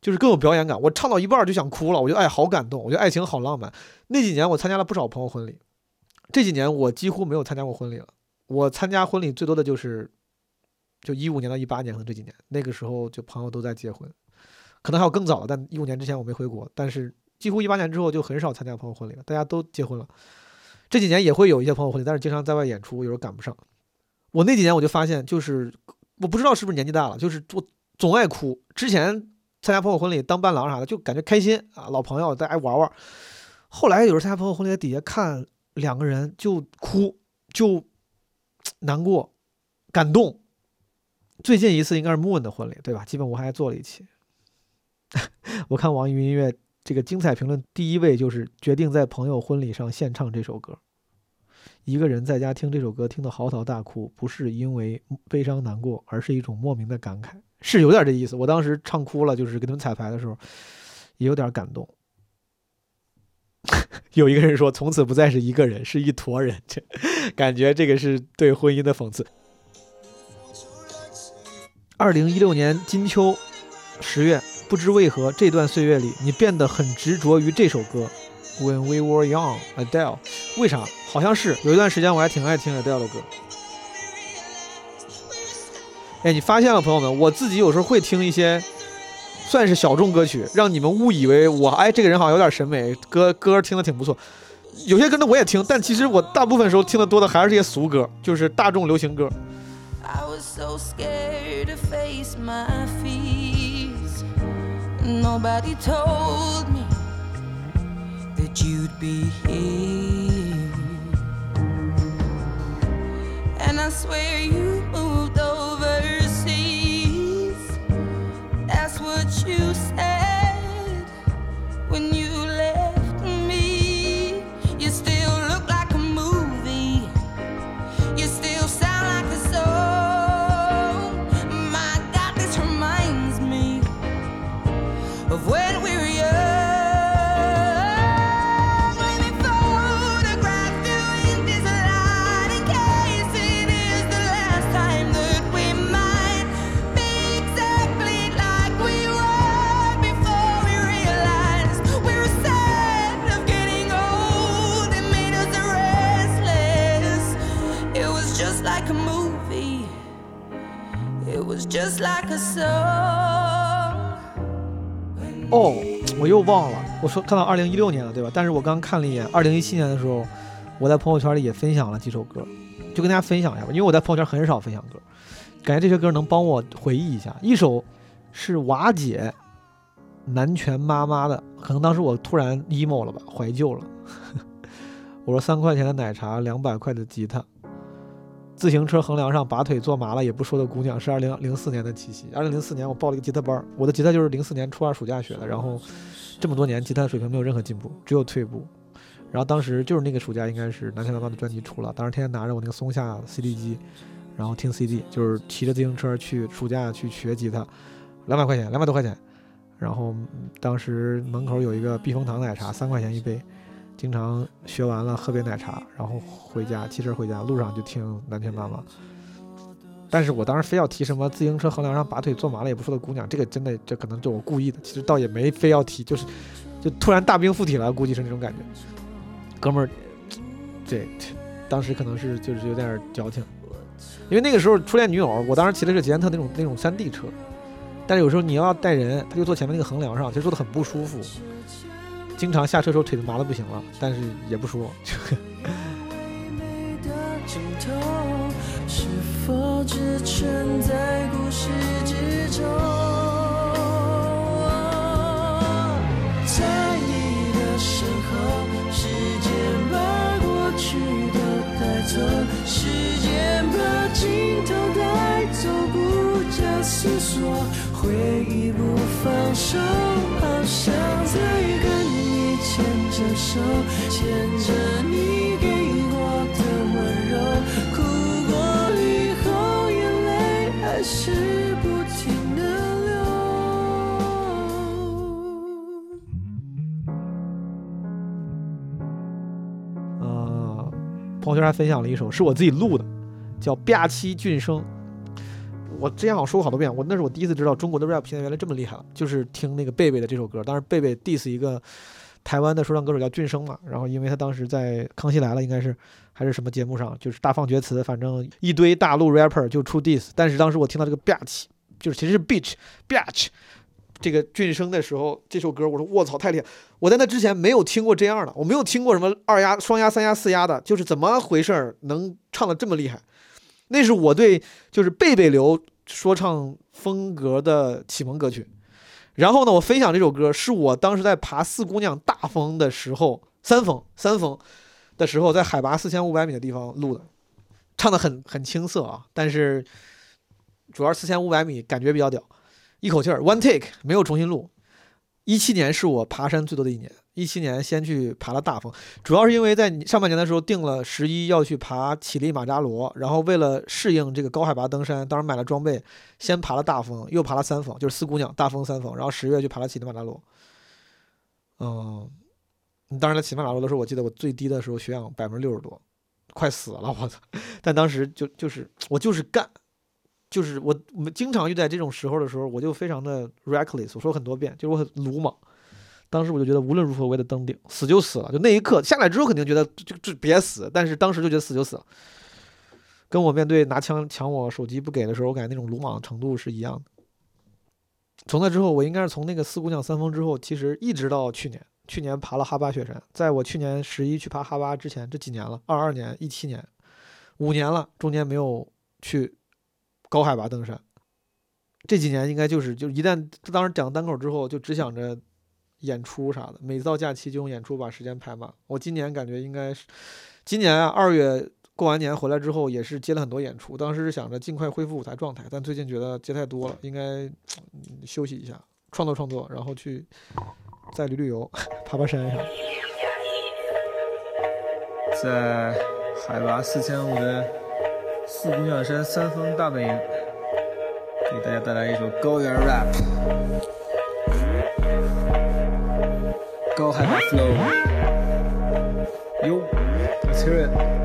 就是更有表演感。我唱到一半就想哭了，我觉得哎好感动，我觉得爱情好浪漫。那几年我参加了不少朋友婚礼，这几年我几乎没有参加过婚礼了。我参加婚礼最多的就是就一五年到一八年，可能这几年那个时候就朋友都在结婚，可能还有更早的，但一五年之前我没回国，但是几乎一八年之后就很少参加朋友婚礼了，大家都结婚了。这几年也会有一些朋友婚礼，但是经常在外演出，有时候赶不上。我那几年我就发现，就是我不知道是不是年纪大了，就是我总爱哭。之前参加朋友婚礼当伴郎啥的，就感觉开心啊，老朋友大家玩玩。后来有时候参加朋友婚礼，在底下看两个人就哭，就 难过、感动。最近一次应该是莫文的婚礼，对吧？基本我还做了一期。我看网易云音乐这个精彩评论，第一位就是决定在朋友婚礼上献唱这首歌。一个人在家听这首歌，听得嚎啕大哭，不是因为悲伤难过，而是一种莫名的感慨，是有点这意思。我当时唱哭了，就是给他们彩排的时候，也有点感动。有一个人说：“从此不再是一个人，是一坨人。”这感觉这个是对婚姻的讽刺。二零一六年金秋十月，不知为何这段岁月里，你变得很执着于这首歌。When we were young, Adele。为啥？好像是有一段时间我还挺爱听 Adele 的歌。哎，你发现了，朋友们，我自己有时候会听一些算是小众歌曲，让你们误以为我哎这个人好像有点审美，歌歌听的挺不错。有些歌呢我也听，但其实我大部分时候听的多的还是这些俗歌，就是大众流行歌。I was so scared you said when you 哦，我又忘了，我说看到二零一六年了，对吧？但是我刚看了一眼，二零一七年的时候，我在朋友圈里也分享了几首歌，就跟大家分享一下吧。因为我在朋友圈很少分享歌，感觉这些歌能帮我回忆一下。一首是瓦解南拳妈妈的，可能当时我突然 emo 了吧，怀旧了。我说三块钱的奶茶，两百块的吉他，自行车横梁上拔腿坐麻了也不说的姑娘，是二零零四年的七夕。二零零四年我报了一个吉他班，我的吉他就是零四年初二暑假学的，然后这么多年吉他水平没有任何进步，只有退步。然后当时就是那个暑假，应该是南天妈妈的专辑出了，当时天天拿着我那个松下 CD 机，然后听 CD，就是骑着自行车去暑假去学吉他，两百块钱，两百多块钱。然后当时门口有一个避风塘奶茶，三块钱一杯，经常学完了喝杯奶茶，然后回家骑车回家，路上就听南拳妈妈。但是我当时非要提什么自行车横梁上拔腿坐麻了也不说的姑娘，这个真的这可能就我故意的，其实倒也没非要提，就是就突然大兵附体了，估计是那种感觉。哥们儿，这当时可能是就是有点矫情，因为那个时候初恋女友，我当时骑的是捷安特那种那种山地车，但是有时候你要带人，他就坐前面那个横梁上，其实坐的很不舒服，经常下车时候腿都麻的不行了，但是也不说。美的尽头，是否只存在故事之中？在你的身后，时间把过去都带走，时间把尽头带走，不假思索，回忆不放手，好想再跟着手，牵着你给过的温柔，哭过以后，眼泪还是不停的流。呃，朋友圈还分享了一首是我自己录的，叫《吧唧俊生》。我之前好像说过好多遍，我那是我第一次知道中国的 rap 现在原来这么厉害了，就是听那个贝贝的这首歌。当时贝贝 diss 一个台湾的说唱歌手叫俊生嘛，然后因为他当时在《康熙来了》应该是还是什么节目上，就是大放厥词，反正一堆大陆 rapper 就出 diss。但是当时我听到这个 bitch，，就是其实是 bitch bitch 这个俊生的时候，这首歌我说卧槽太厉害！我在那之前没有听过这样的，我没有听过什么二压、双压、三压、四压的，就是怎么回事儿能唱的这么厉害？那是我对就是贝贝流说唱风格的启蒙歌曲。然后呢，我分享这首歌是我当时在爬四姑娘大峰的时候，三峰三峰的时候，在海拔四千五百米的地方录的，唱的很很青涩啊，但是主要四千五百米感觉比较屌，一口气儿 one take 没有重新录。一七年是我爬山最多的一年，一七年先去爬了大峰，主要是因为在上半年的时候定了十一要去爬乞力马扎罗，然后为了适应这个高海拔登山，当时买了装备，先爬了大峰，又爬了三峰，就是四姑娘大峰三峰，然后十月去爬了乞力马扎罗。嗯，当时在，乞力马扎罗的时候，我记得我最低的时候血氧百分之六十多，快死了，我操！但当时就就是我就是干，就是我我们经常遇在这种时候的时候，我就非常的 reckless，我说很多遍，就是我很鲁莽。当时我就觉得无论如何我也得登顶，死就死了。就那一刻下来之后，肯定觉得就就别死，但是当时就觉得死就死了。跟我面对拿枪抢我手机不给的时候，我感觉那种鲁莽程度是一样的。从那之后，我应该是从那个四姑娘三峰之后，其实一直到去年，去年爬了哈巴雪山。在我去年十一去爬哈巴之前，这几年了，二二年、一七年，五年了，中间没有去高海拔登山。这几年应该就是就一旦当时讲单口之后，就只想着演出啥的，每到假期就用演出把时间排满。我今年感觉应该是，今年啊二月过完年回来之后，也是接了很多演出。当时是想着尽快恢复舞台状态，但最近觉得接太多了，应该、休息一下，创作创作，然后去再旅旅游，爬爬山啥。在海拔四千五的四姑娘山三峰大本营，给大家带来一首高原 rap，Girl have That Flow. Yo, let's hear it.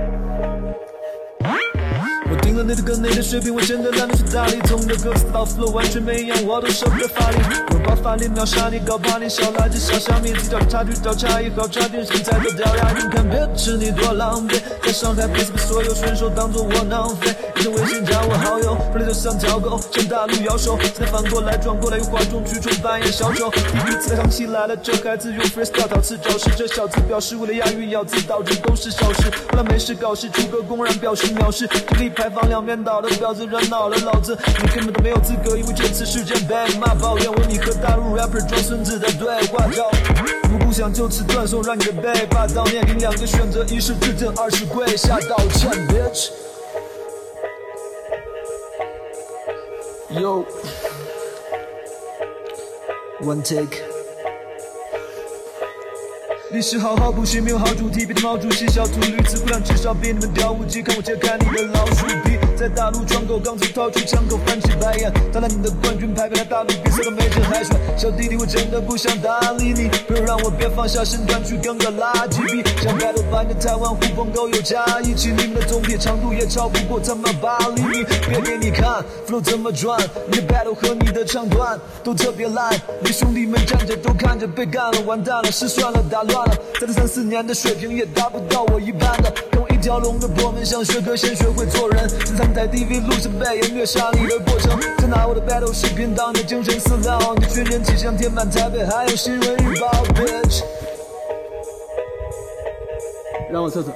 了你的歌，你的水平，我真的懒得去搭理。从这歌词到 flow 完全没一样，我都舍不得发力。用爆发力秒杀你，搞把你小垃圾小虾米，计较差距找差异，好差点身材都掉牙。你看别吃你多狼狈，在上台 b 被所有选手当做窝囊废。一生微信加我好友，本来就像条狗，向大陆摇手，现在反过来转过来，用哗众取宠扮演小丑。第一次唱起来了，这孩子用 freestyle 陶瓷找事，这小子表示为了押韵咬字，导致都是小事。后来没事搞事，出个公然表示藐视，这里排放两边倒的婊子惹恼了老子，你根本都没有资格，因为这次事件被骂抱怨，为你和大陆 rapper 装孙子的对话照。如不想就此断送，让你的背霸道面临两个选择，一是致敬，二是跪下道歉，bitch。Yo, one take. 历史好好补习，没有好主题，别的毛主席小秃驴，词库量至少比你们屌无极。看我揭开你的老鼠皮，在大陆窗口刚才掏出枪口，翻起白眼，打烂你的冠军牌，被他大陆比赛都没这海选。小弟弟，我真的不想搭理你，不要让我别放下身段去跟个垃圾比。想 battle 翻的台湾狐朋狗友加一起，你们的总体长度也超不过他妈八厘米。别给你看 flow 怎么转，你的 battle 和你的唱段都特别烂，你兄弟们站着都看着被干了，完蛋了，失算了，打乱了，在这三四年的水平也达不到我一般的。跟我一条龙的破门，想学歌先学会做人。在三台 DV 录着背，也虐杀你的过程。再拿我的 battle 视频当你的精神饲料，你的群人气象填满台北，还有新闻日报，bitch。让我测测。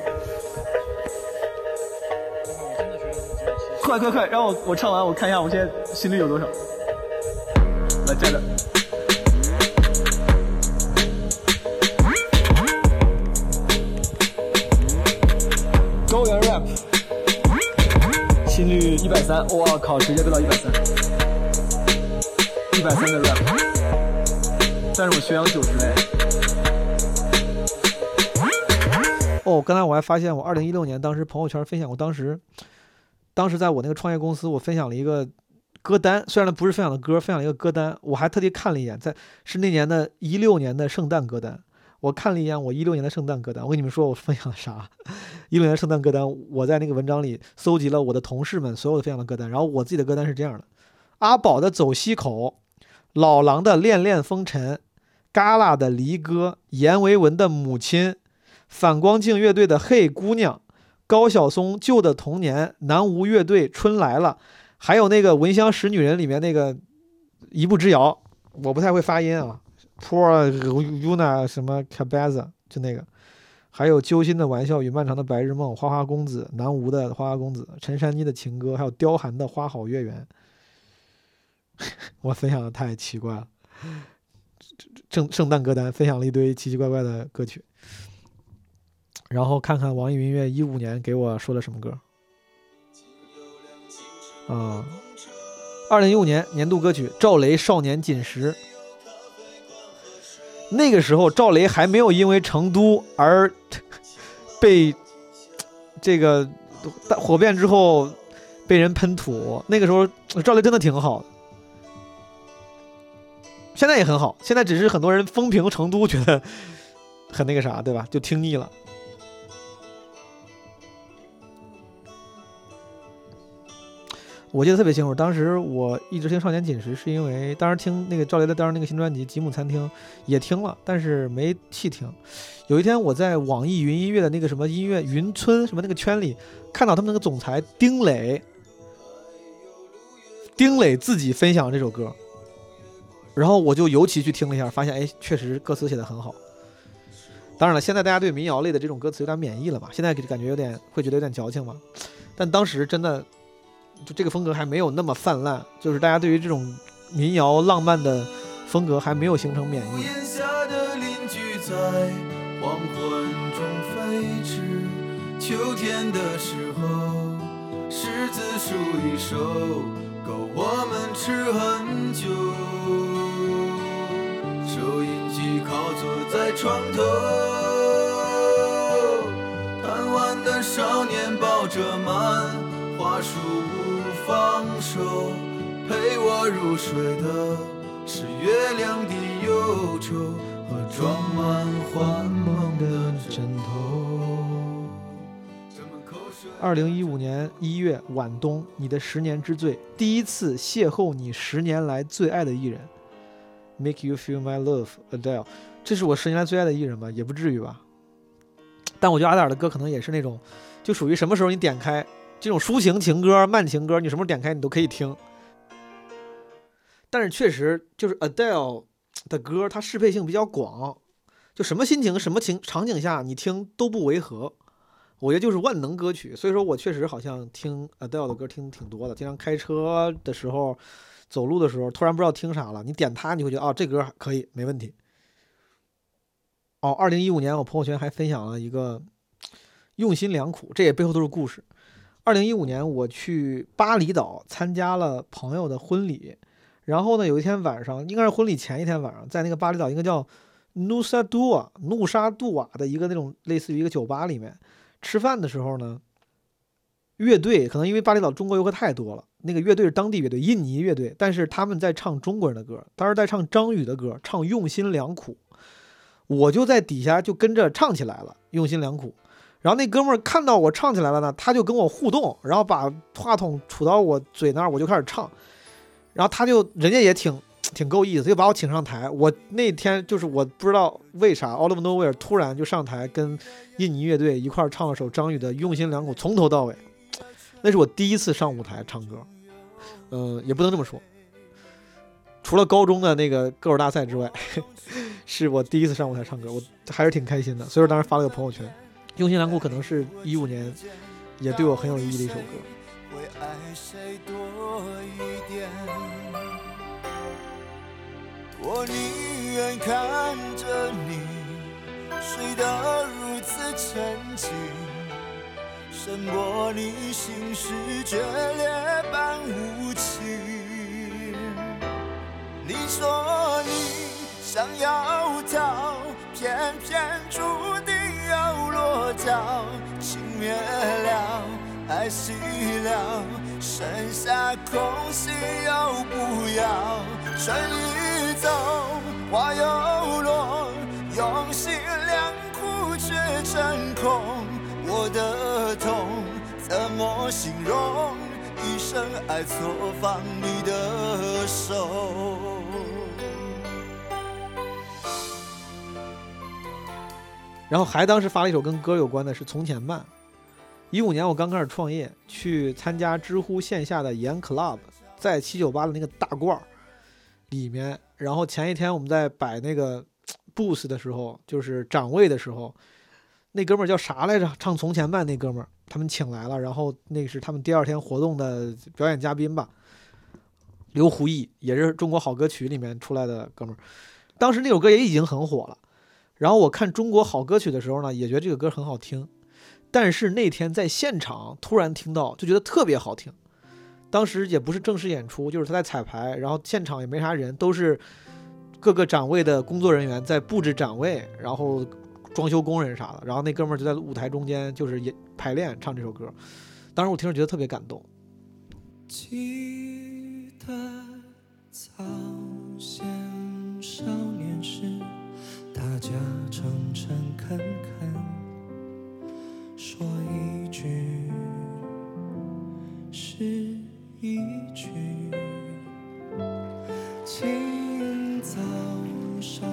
快快快，让我我唱完，我看一下我现在心率有多少。来，站着。三，我靠，直接飙到一百三，一百三的 rap，但是我血氧九十哎。哦，刚才我还发现，我二零一六年当时朋友圈分享过，当时，当时在我那个创业公司，我分享了一个歌单，虽然不是分享的歌，分享了一个歌单，我还特地看了一眼，在是那年的一六年的圣诞歌单，我看了一眼我一六年的圣诞歌单，我跟你们说我分享了啥？一六年的圣诞歌单，我在那个文章里搜集了我的同事们所有的分享的歌单，然后我自己的歌单是这样的：阿宝的《走西口》，老狼的《恋恋风尘》，嘎啦的《离歌》，阎维文的《母亲》。反光镜乐队的《嘿姑娘》，高晓松《旧的童年》，南无乐队《春来了》，还有那个《闻香识女人》里面那个一步之遥，我不太会发音啊，Poor Una 什么 Cabeza 就那个，还有揪心的玩笑与漫长的白日梦，花花公子，南无的花花公子，陈珊妮的情歌，还有刁寒的花好月圆。我分享的太奇怪了，圣圣诞歌单分享了一堆奇奇怪怪的歌曲。然后看看网易云音乐一五年给我说了什么歌。啊，二零一五年年度歌曲赵雷《少年锦时》。那个时候赵雷还没有因为成都而 被 这个火遍之后被人喷吐。那个时候赵雷真的挺好的，现在也很好。现在只是很多人风评成都觉得 很那个啥，对吧？就听腻了。我记得特别清楚，当时我一直听《少年锦时》，是因为当时听那个赵雷的当时那个新专辑《吉姆餐厅》也听了，但是没细听。有一天我在网易云音乐的那个什么音乐云村什么那个圈里，看到他们那个总裁丁磊，丁磊自己分享这首歌，然后我就尤其去听了一下，发现哎，确实歌词写的很好。当然了，现在大家对民谣类的这种歌词有点免疫了嘛，现在感觉有点会觉得有点矫情嘛，但当时真的。就这个风格还没有那么泛滥，就是大家对于这种民谣浪漫的风格还没有形成免疫。檐下的邻居在黄昏中飞驰，秋天的时候，柿子树一手，够我们吃很久。收音机靠坐在床头，贪玩的少年抱着满花束。放手，陪我入睡的是月亮的忧愁和装满幻梦的枕头。二零一五年一月晚冬，你的十年之最，第一次邂逅你十年来最爱的艺人，Make you feel my love, Adele。这是我十年来最爱的艺人吗？也不至于吧。但我觉得阿黛尔的歌可能也是那种，就属于什么时候你点开。这种抒情情歌、慢情歌，你什么时候点开你都可以听。但是确实就是 Adele 的歌，它适配性比较广，就什么心情、什么情场景下你听都不违和。我觉得就是万能歌曲，所以说我确实好像听 Adele 的歌听挺多的，经常开车的时候、走路的时候，突然不知道听啥了，你点它，你会觉得哦，这歌可以，没问题。哦，二零一五年我朋友圈还分享了一个用心良苦，这也背后都是故事。二零一五年，我去巴厘岛参加了朋友的婚礼，然后呢，有一天晚上，应该是婚礼前一天晚上，在那个巴厘岛应该叫努萨杜瓦努沙杜瓦的一个那种类似于一个酒吧里面吃饭的时候呢，乐队可能因为巴厘岛中国游客太多了，那个乐队是当地乐队，印尼乐队，但是他们在唱中国人的歌，当时在唱张宇的歌，唱《用心良苦》，我就在底下就跟着唱起来了，《用心良苦》。然后那哥们儿看到我唱起来了呢，他就跟我互动，然后把话筒杵到我嘴那儿，我就开始唱。然后他就人家也挺 挺够意思，就把我请上台。我那天就是我不知道为啥，out of nowhere 突然就上台跟印尼乐队一块儿唱了首张宇的《用心良苦》，从头到尾。那是我第一次上舞台唱歌，嗯、也不能这么说。除了高中的那个歌手大赛之外，是我第一次上舞台唱歌，我还是挺开心的。所以说当时发了个朋友圈，《用心良苦》可能是一五年也对我很有意义的一首歌。会爱谁多一点？我宁愿看着你睡得如此沉静，胜过你心事决裂般无情。你说你想要逃，偏偏注定要落脚，情灭了，爱熄了，剩下空心又不要。春已走，花又落，用心良苦却成空。我的痛怎么形容？一生爱错放你的手。然后还当时发了一首跟歌有关的，是《从前慢》。一五年我刚开始创业，去参加知乎线下的研 club，在七九八的那个大罐儿里面。然后前一天我们在摆那个 booth 的时候，就是展位的时候，那哥们儿叫啥来着？唱《从前慢》那哥们儿，他们请来了，然后那是他们第二天活动的表演嘉宾吧，刘胡毅，也是中国好歌曲里面出来的哥们儿。当时那首歌也已经很火了。然后我看中国好歌曲的时候呢，也觉得这个歌很好听，但是那天在现场突然听到，就觉得特别好听。当时也不是正式演出，就是他在彩排，然后现场也没啥人，都是各个展位的工作人员在布置展位，然后装修工人啥的。然后那哥们儿就在舞台中间，就是也排练唱这首歌。当时我听着觉得特别感动。记得早先生，家诚诚恳恳说一句是一句。清早上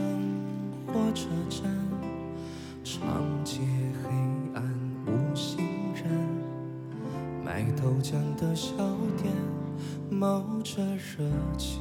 火车站，长街黑暗无行人。卖豆浆的小店冒着热气。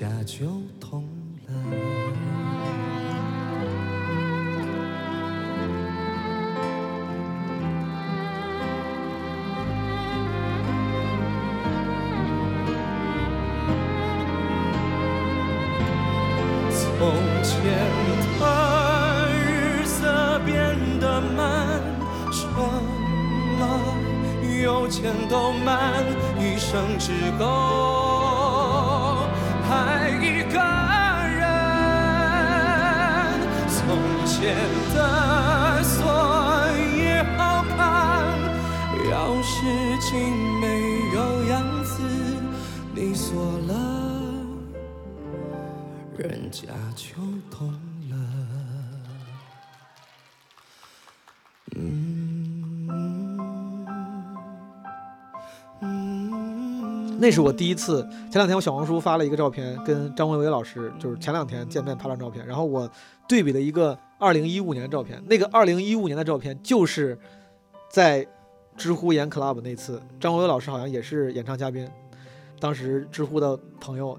人家就痛了。从前的日色变得慢，车马邮件都慢，一生只够前的锁也好看，钥匙竟没有样子，你锁了。人家就懂了。嗯那是我第一次。前两天我小红书发了一个照片，跟张维维老师就是前两天见面拍了张照片，然后我对比了一个2015年的照片，那个2015年的照片就是在知乎演 club 那次，张维维老师好像也是演唱嘉宾，当时知乎的朋友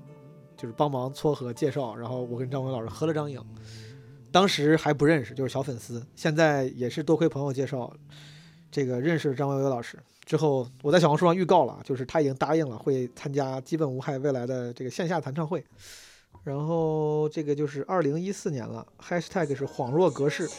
就是帮忙撮合介绍，然后我跟张伟老师合了张影，当时还不认识，就是小粉丝，现在也是多亏朋友介绍，这个认识张伟伟老师。之后，我在小红书上预告了，就是他已经答应了会参加基本无害未来的这个线下弹唱会，然后这个就是二零一四年了，#hashtag 是恍若隔世。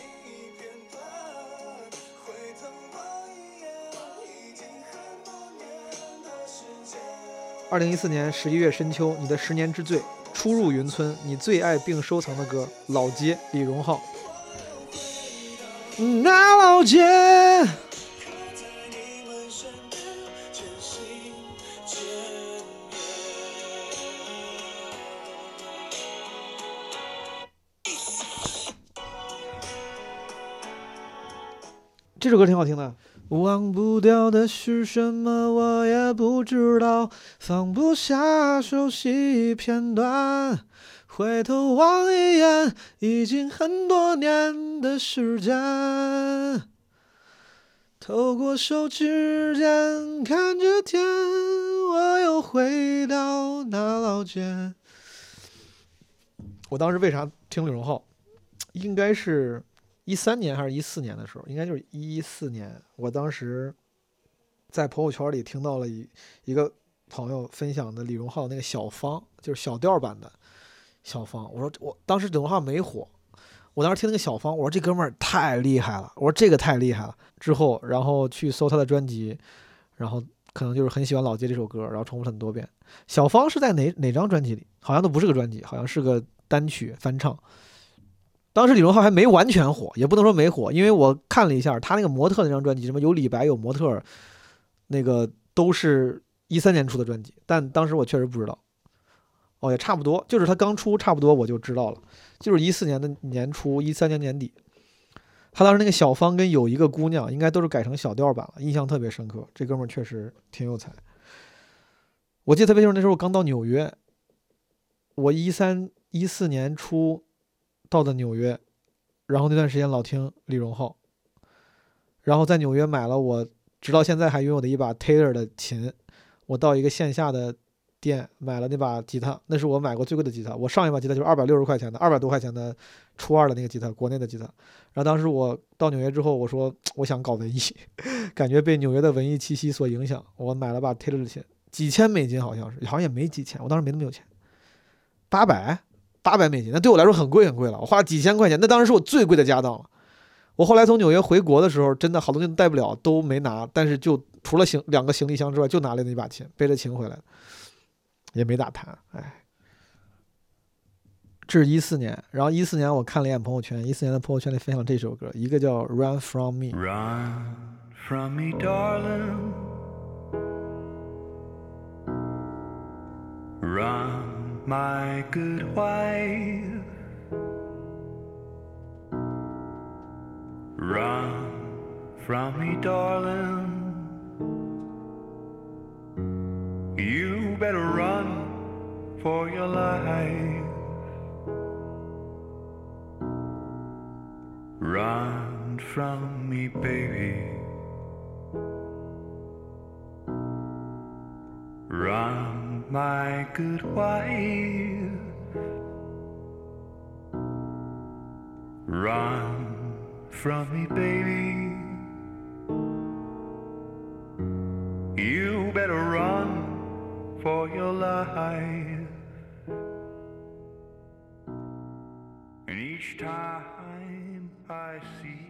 二零一四年十一月深秋，你的十年之最，初入云村，你最爱并收藏的歌，《老街》，李荣浩。那老街，这首歌挺好听的。忘不掉的是什么，我也不知道。放不下熟悉片段，回头望一眼，已经很多年的时间。透过手指间看着天，我又回到那老街。我当时为啥听李荣浩？应该是一三年还是一四年的时候，应该就是一四年。我当时在朋友圈里听到了一一个朋友分享的李荣浩那个小芳，就是小调版的小芳。我说我当时李荣浩没火，我当时听那个小芳，我说这哥们儿太厉害了，我说这个太厉害了。之后然后去搜他的专辑，然后可能就是很喜欢《老街》这首歌，然后重复很多遍。小芳是在哪哪张专辑里？好像都不是个专辑，好像是个单曲翻唱。当时李荣浩还没完全火，也不能说没火，因为我看了一下他那个模特那张专辑，什么有李白有模特，那个都是一三年出的专辑，但当时我确实不知道。哦，也差不多，就是他刚出，差不多我就知道了，就是一四年的年初，一三年年底。他当时那个小芳跟有一个姑娘，应该都是改成小调版了，印象特别深刻。这哥们儿确实挺有才。我记得特别清楚，那时候我刚到纽约，我一三一四年初。到的纽约，然后那段时间老听李荣浩，然后在纽约买了我直到现在还拥有的一把 Taylor 的琴。我到一个线下的店买了那把吉他，那是我买过最贵的吉他。我上一把吉他就是二百六十块钱的，二百多块钱的初二的那个吉他，国内的吉他。然后当时我到纽约之后，我说我想搞文艺，感觉被纽约的文艺气息所影响，我买了把 Taylor 的琴，几千美金好像是，好像也没几千，我当时没那么有钱，八百。八百美金，那对我来说很贵很贵了。我花了几千块钱，那当时是我最贵的家当了。我后来从纽约回国的时候，真的好多东西带不了，都没拿。但是就除了行两个行李箱之外，就拿了那把琴，背着琴回来，也没咋弹。哎，这是一四年，然后一四年我看了一眼朋友圈，一四年的朋友圈里分享这首歌，一个叫《Run From Me》。Run from me, darling. Run, my good wife. Run from me, darling. You better run for your life. Run from me, baby. Run, my good wife. Run from me, baby. You better run for your life. And each time I see.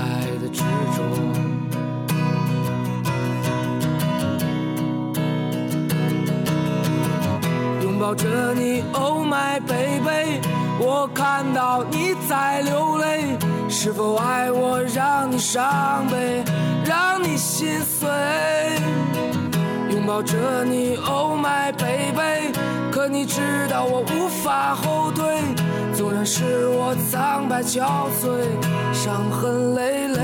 抱着你，Oh my baby，我看到你在流泪，是否爱我让你伤悲，让你心碎？拥抱着你，Oh my baby。可你知道我无法后退，纵然是我苍白憔悴，伤痕累累。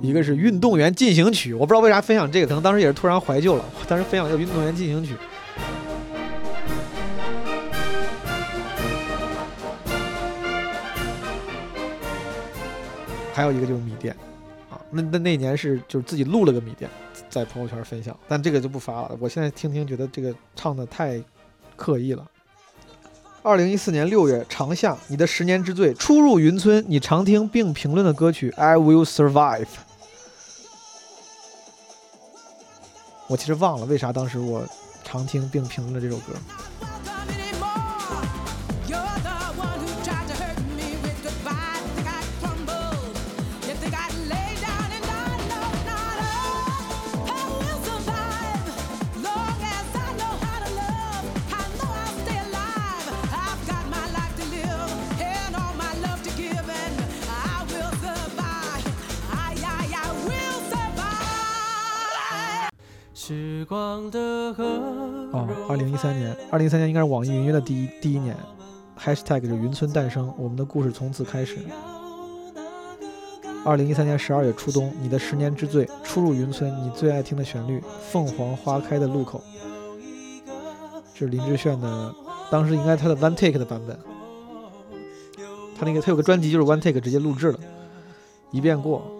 一个是《运动员进行曲》，我不知道为啥分享这个，可能当时也是突然怀旧了。当时分享这个《运动员进行曲》，还有一个就是米店啊，那那那年是就是自己录了个米店，在朋友圈分享，但这个就不发了。我现在听听，觉得这个唱的太刻意了。二零一四年六月，长夏，你的十年之最，初入云村，你常听并评论的歌曲《I Will Survive》。我其实忘了为啥当时我常听并评论了这首歌。时光的河哦，二零一三年，二零一三年应该是网易云音乐的第一第一年，#hashtag 就是云村诞生，我们的故事从此开始。二零一三年十二月初冬，你的十年之最，初入云村，你最爱听的旋律，凤凰花开的路口，这是林志炫的，当时应该他的 one take 的版本，他那个他有个专辑就是 one take 直接录制了，一遍过。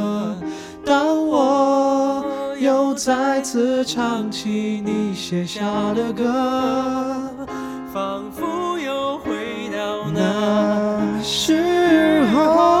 再次唱起你写下的歌，仿佛又回到那时候。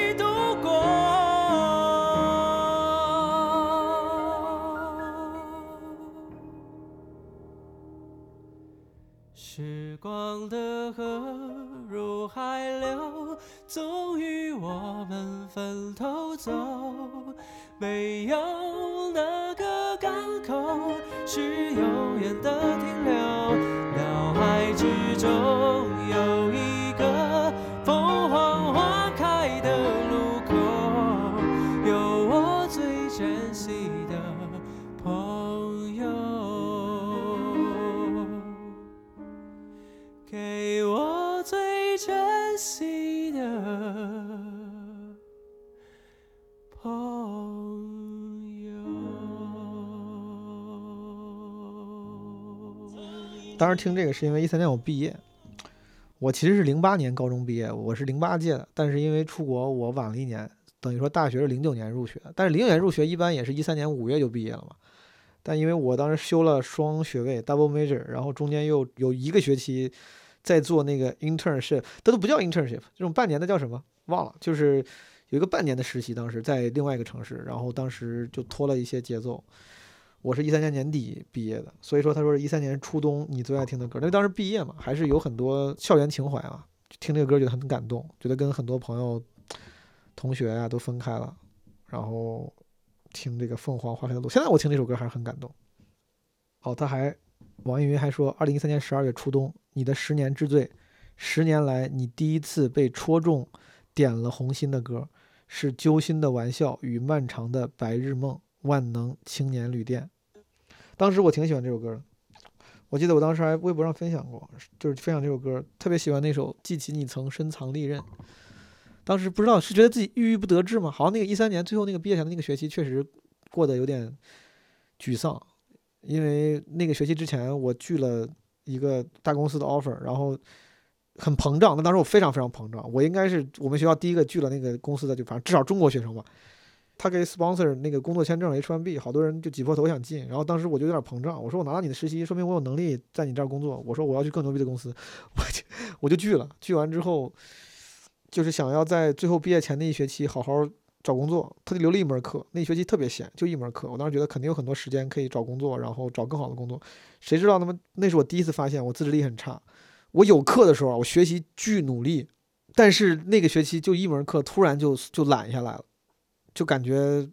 终于我们分头走。没有哪个港口是永远的停留。脑海之中当时听这个是因为一三年我毕业，我其实是零八年高中毕业，我是零八届的，但是因为出国我晚了一年，等于说大学是零九年入学，但是零九年入学一般也是一三年五月就毕业了嘛。但因为我当时修了双学位 double major，然后中间又有一个学期在做那个 internship，这都不叫 internship，这种半年的叫什么？忘了，就是有一个半年的实习，当时在另外一个城市，然后当时就拖了一些节奏。我是一三年年底毕业的，所以说他说是一三年初冬你最爱听的歌，那当时毕业嘛，还是有很多校园情怀啊，听这个歌觉得很感动，觉得跟很多朋友、同学呀、都分开了，然后听这个凤凰花开的路，现在我听这首歌还是很感动。哦，他还网易云还说，二零一三年十二月初冬，你的十年之最，十年来你第一次被戳中点了红心的歌，是揪心的玩笑与漫长的白日梦，万能青年旅店。当时我挺喜欢这首歌的，我记得我当时还微博上分享过，就是分享这首歌，特别喜欢那首《记起你曾深藏利刃》。当时不知道是觉得自己郁郁不得志吗？好像那个一三年最后那个毕业前的那个学期，确实过得有点沮丧，因为那个学期之前我拒了一个大公司的 offer，然后很膨胀。那当时我非常非常膨胀，我应该是我们学校第一个拒了那个公司的，就反正至少中国学生吧。他给 sponsor 那个工作签证 H1B，好多人就挤破头想进。然后当时我就有点膨胀，我说我拿到你的实习，说明我有能力在你这儿工作。我说我要去更牛逼的公司，我就我就拒了。拒完之后，就是想要在最后毕业前那一学期好好找工作。他就留了一门课，那一学期特别闲，就一门课。我当时觉得肯定有很多时间可以找工作，然后找更好的工作。谁知道那么那是我第一次发现我自制力很差。我有课的时候，我学习巨努力，但是那个学期就一门课突然就就懒下来了。就感觉，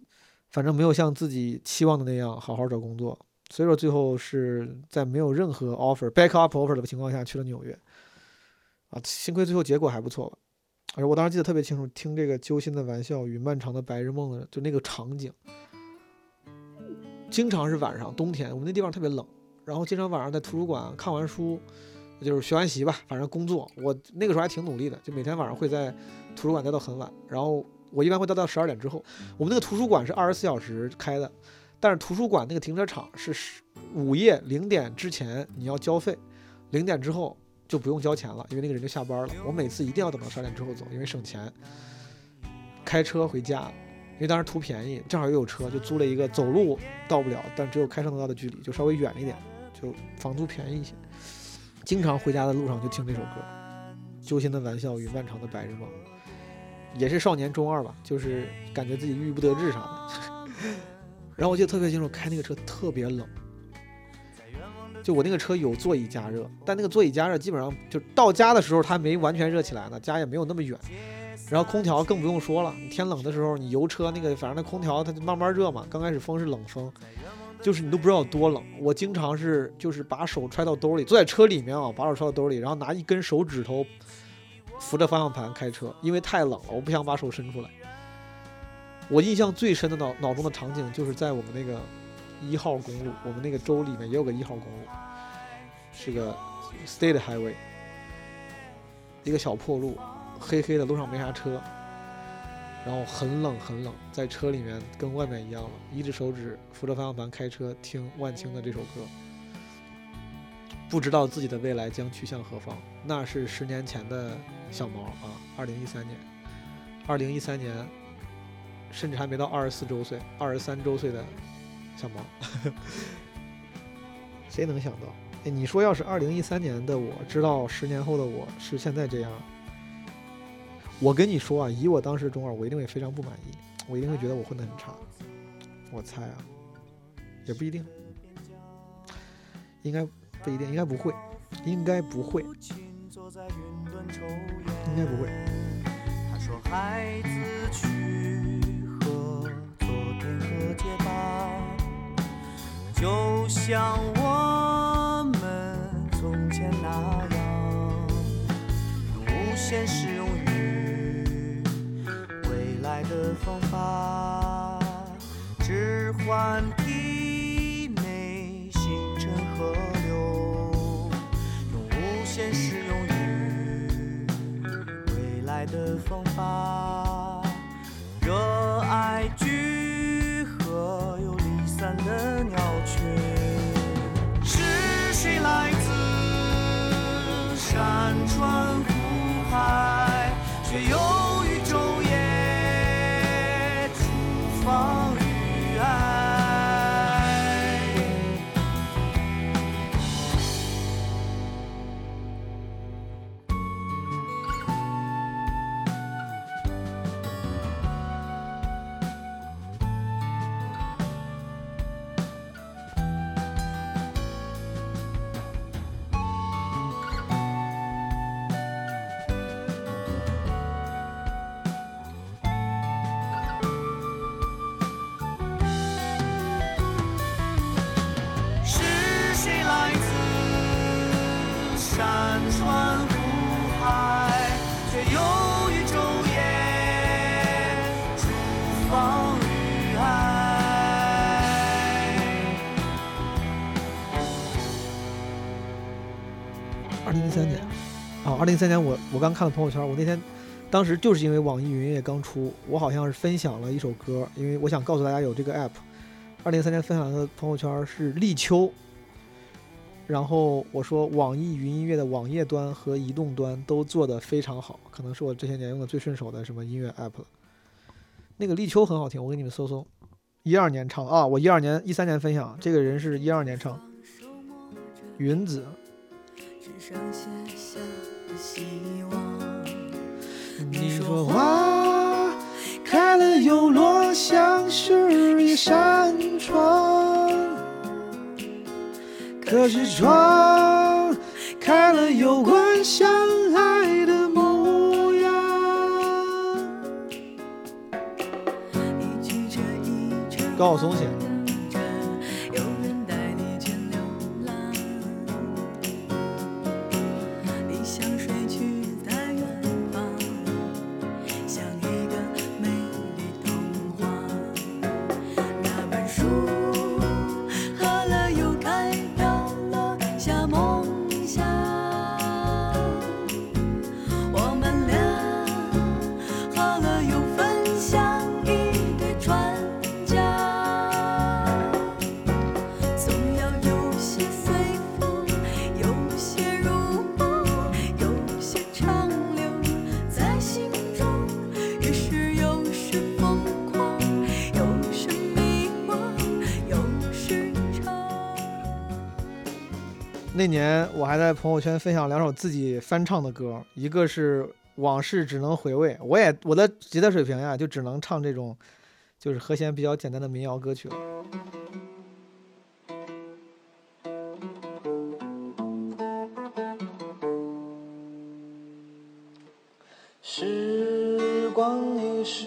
反正没有像自己期望的那样好好找工作，所以说最后是在没有任何 offer back up offer 的情况下去了纽约。啊，幸亏最后结果还不错吧。而我当时记得特别清楚，听这个揪心的玩笑与漫长的白日梦的，就那个场景，经常是晚上，冬天我们那地方特别冷，然后经常晚上在图书馆看完书，就是学完习吧，反正工作。我那个时候还挺努力的，就每天晚上会在图书馆待到很晚，然后。我一般会待到十二点之后。我们那个图书馆是二十四小时开的，但是图书馆那个停车场是午夜零点之前你要交费，零点之后就不用交钱了，因为那个人就下班了。我每次一定要等到十二点之后走，因为省钱。开车回家，因为当时图便宜，正好又有车，就租了一个走路到不了，但只有开车能到的距离，就稍微远一点，就房租便宜一些。经常回家的路上就听这首歌，《揪心的玩笑与漫长的白日梦》。也是少年中二吧，就是感觉自己郁郁不得志啥的。然后我记得特别清楚，开那个车特别冷。就我那个车有座椅加热，但那个座椅加热基本上就到家的时候它没完全热起来呢，家也没有那么远。然后空调更不用说了，天冷的时候你油车那个反正那空调它就慢慢热嘛，刚开始风是冷风，就是你都不知道有多冷。我经常是就是把手揣到兜里，坐在车里面啊，把手揣到兜里，然后拿一根手指头。扶着方向盘开车，因为太冷了，我不想把手伸出来。我印象最深的脑脑中的场景就是在我们那个一号公路，我们那个州里面也有个一号公路，是个 state highway，一个小破路，黑黑的，路上没啥车，然后很冷很冷，在车里面跟外面一样了，一只手指扶着方向盘开车，听万青的这首歌。不知道自己的未来将去向何方，那是十年前的小毛啊，二零一三年，二零一三年，甚至还没到二十四周岁，二十三周岁的小毛，谁能想到？哎，你说要是二零一三年的我知道十年后的我是现在这样，我跟你说啊，以我当时中二，我一定会非常不满意，我一定会觉得我混得很差。我猜啊，也不一定，应该。不一定，应该不会，应该不会，应该不会。他说：“孩子去和昨天和解吧，就像我们从前那样，用无限适用于未来的方法，置换体内形成河流，用无限适用于爱的方法，热爱零一三年我我刚看了朋友圈，我那天当时就是因为网易云音乐刚出，我好像是分享了一首歌，因为我想告诉大家有这个 app。二零一三年分享的朋友圈是立秋，然后我说网易云音乐的网页端和移动端都做得非常好，可能是我这些年用的最顺手的什么音乐 app 了。那个立秋很好听，我给你们搜搜，一二年唱啊，我一二年一三年分享，这个人是一二年唱，云子。只剩下。希望你说花开了又落，像是一扇窗。可是窗开了又关，相爱的模样。一曲接一曲高晓松写年我还在朋友圈分享两首自己翻唱的歌，一个是《往事只能回味》，我也我的吉他水平呀，就只能唱这种就是和弦比较简单的民谣歌曲了。时光一逝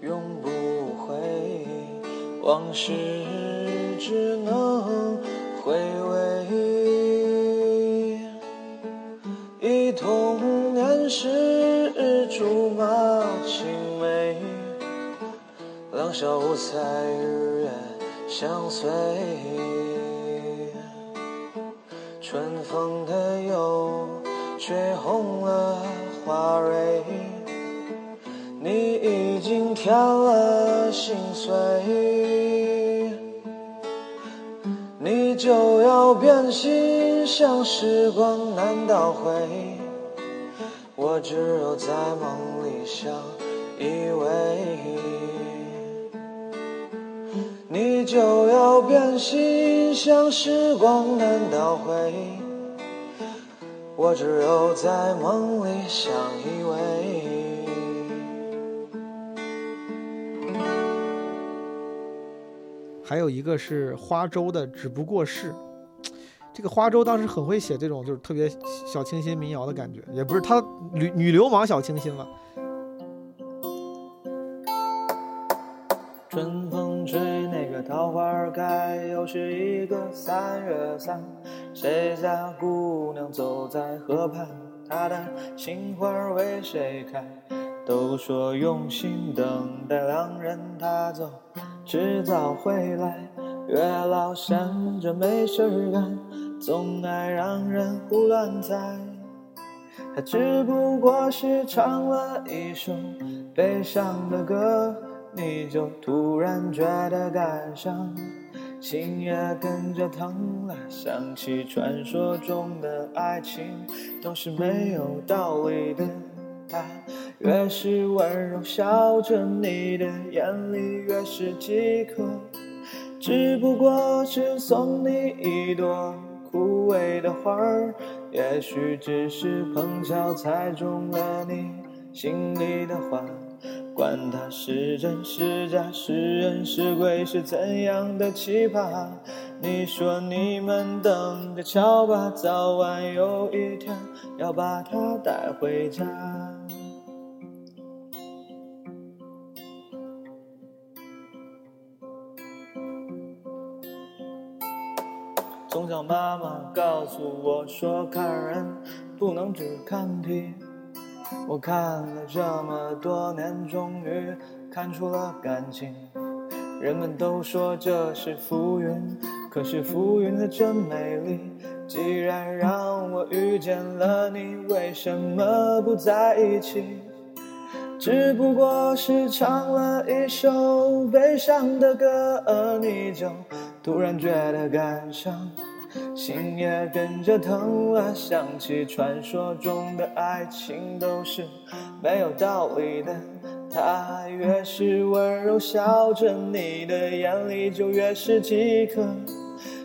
永不回，往事只能在日月相随。春风的又吹红了花蕊，你已经添了心碎，你就要变心，像时光难倒回，我只有在梦里相依偎。就要变心，像时光难倒回，我只有在梦里相依偎。还有一个是花粥的，只不过是这个花粥当时很会写这种就是特别小清新民谣的感觉，也不是他女女流氓小清新嘛。桃花开，又是一个三月三。谁家姑娘走在河畔？她的心花为谁开？都说用心等待良人，他走，迟早会来。月老闲着没事干，总爱让人胡乱猜。他只不过是唱了一首悲伤的歌，你就突然觉得感伤，心也跟着疼了。想起传说中的爱情都是没有道理的，他越是温柔笑着，你的眼里越是饥渴。只不过是送你一朵枯萎的花，也许只是碰巧猜中了你心里的话。管它是真是假，是人是鬼，是怎样的奇葩？你说你们等着瞧吧，早晚有一天要把它带回家。从小妈妈告诉我说，看人不能只看题。我看了这么多年，终于看出了感情。人们都说这是浮云，可是浮云的真美丽，既然让我遇见了你，为什么不在一起？只不过是唱了一首悲伤的歌，而你就突然觉得感伤，心也跟着疼了。想起传说中的爱情都是没有道理的，他越是温柔笑着，你的眼里就越是饥渴。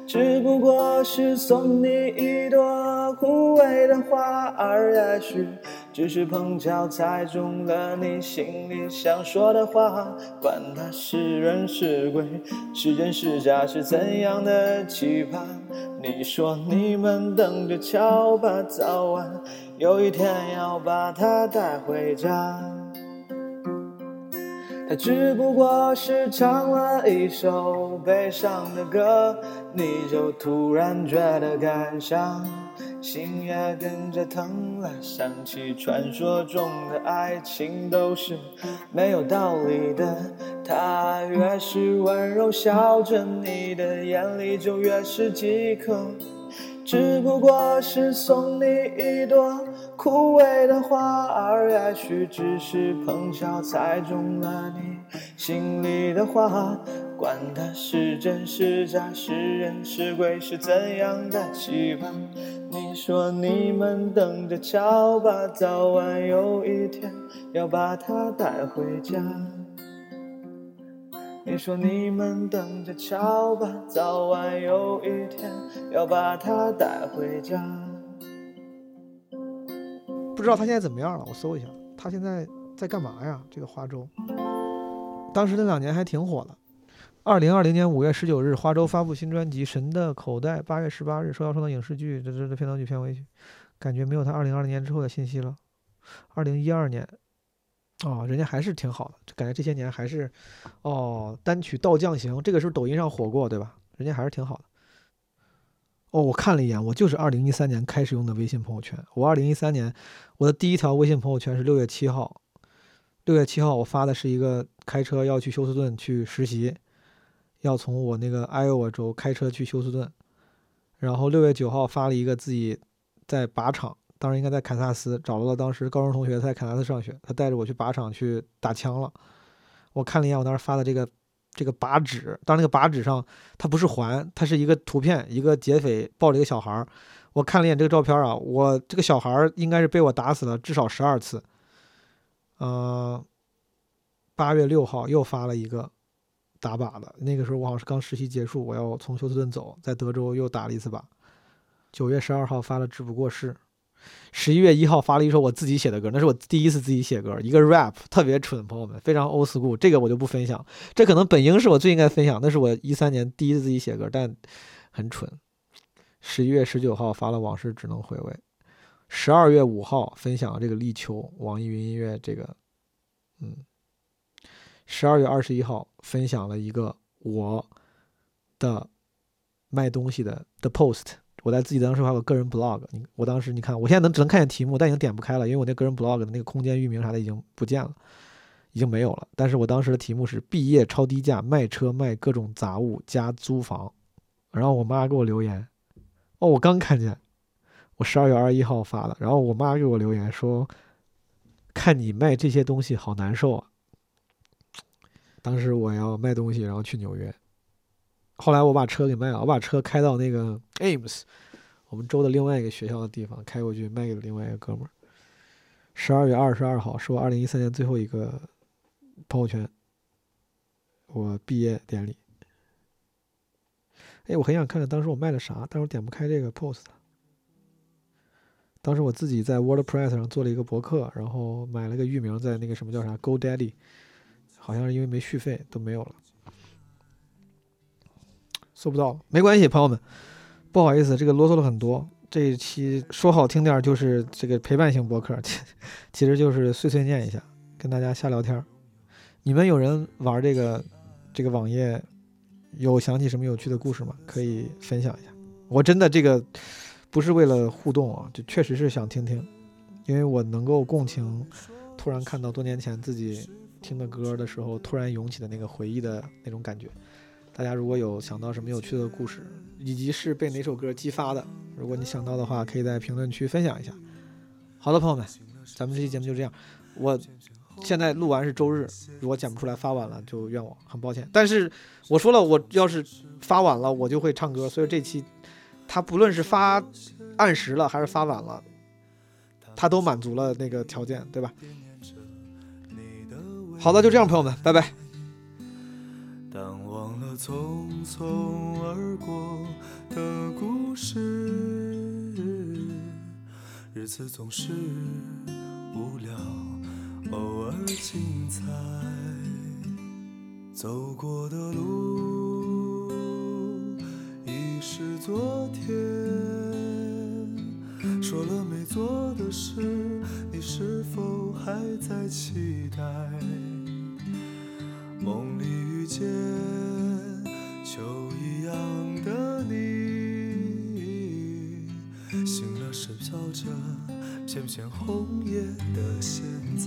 只不过是送你一朵枯萎的花儿，也许只是碰巧猜中了你心里想说的话。管他是人是鬼，是真是假，是怎样的期盼？你说你们等着瞧吧，早晚有一天要把他带回家。他只不过是唱了一首悲伤的歌，你就突然觉得感伤，心也跟着疼了。想起传说中的爱情都是没有道理的，他越是温柔笑着，你的眼里就越是饥渴。只不过是送你一朵枯萎的花儿，也许只是碰巧猜中了你心里的话。管它是真是假，是人是鬼，是怎样的期盼？你说你们等着瞧吧，早晚有一天要把它带回家。你说你们等着瞧吧，早晚有一天要把它带回家。不知道他现在怎么样了，我搜一下，他现在在干嘛呀？这个花粥，当时那两年还挺火的。二零二零年五月十九日，花粥发布新专辑《神的口袋》。八月十八日，说要说到影视剧，这这这片头曲、片尾曲，感觉没有他二零二零年之后的信息了。二零一二年，哦，人家还是挺好的，就感觉这些年还是，哦，单曲《倒降行》这个是抖音上火过，对吧？人家还是挺好的。哦，我看了一眼，我就是二零一三年开始用的微信朋友圈。我二零一三年，我的第一条微信朋友圈是六月七号。六月七号，我发的是一个开车要去休斯顿去实习，要从我那个艾奥瓦州开车去休斯顿。然后六月九号发了一个自己在靶场，当时应该在堪萨斯，找到了当时高中同学，他在堪萨斯上学，他带着我去靶场去打枪了。我看了一眼我当时发的这个这个靶纸，当那个靶纸上它不是环，它是一个图片，一个劫匪抱着一个小孩儿。我看了一眼这个照片啊，我这个小孩儿应该是被我打死了至少十二次。呃，八月六号又发了一个打靶的，那个时候我好像是刚实习结束，我要从休斯顿走，在德州又打了一次靶。九月十二号发了只不过是，十一月一号发了一首我自己写的歌，那是我第一次自己写歌，一个 rap，特别蠢，朋友们，非常 old school，这个我就不分享，这可能本应是我最应该分享，那是我一三年第一次自己写歌，但很蠢。十一月十九号发了往事只能回味。十二月五号分享了这个立秋，网易云音乐这个，嗯，十二月二十一号分享了一个我的卖东西的的 post，我在自己当时还有个个人 blog，你我当时你看，我现在能只能看见题目，但已经点不开了，因为我那个人 blog 的那个空间域名啥的已经不见了，已经没有了。但是我当时的题目是毕业超低价卖车卖各种杂物加租房，然后我妈给我留言，哦，我刚看见。我十二月二十一号发的，然后我妈给我留言说：“看你卖这些东西好难受啊。”当时我要卖东西，然后去纽约。后来我把车给卖了，我把车开到那个 Ames，我们州的另外一个学校的地方，开过去卖给了另外一个哥们儿。十二月二十二号是我二零一三年最后一个朋友圈，我毕业典礼。哎，我很想看看当时我卖了啥，但是我点不开这个 post。当时我自己在 WordPress 上做了一个博客，然后买了个域名，在那个什么叫啥 GoDaddy，好像是因为没续费都没有了，搜不到了，没关系，朋友们，不好意思，这个啰嗦了很多。这一期说好听点儿就是这个陪伴型博客，其其实就是碎碎念一下，跟大家瞎聊天。你们有人玩这个这个网页，有想起什么有趣的故事吗？可以分享一下。我真的这个。不是为了互动啊，就确实是想听听，因为我能够共情，突然看到多年前自己听的歌的时候，突然涌起的那个回忆的那种感觉。大家如果有想到什么有趣的故事，以及是被哪首歌激发的，如果你想到的话，可以在评论区分享一下。好的，朋友们，咱们这期节目就这样。我现在录完是周日，如果剪不出来发晚了，就怨我，很抱歉。但是我说了，我要是发晚了，我就会唱歌，所以这期它不论是发按时了还是发晚了，它都满足了那个条件，对吧？好的，就这样，朋友们，拜拜。当忘了匆匆而过的故事，日子总是无聊，偶尔精彩。走过的路已是昨天，说了没做的事，你是否还在期待？片红叶的现在。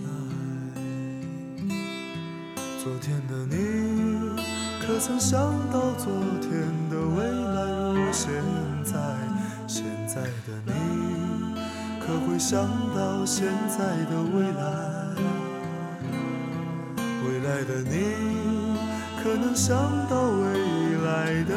昨天的你，可曾想到昨天的未来如现在？现在的你，可会想到现在的未来？未来的你，可能想到未来的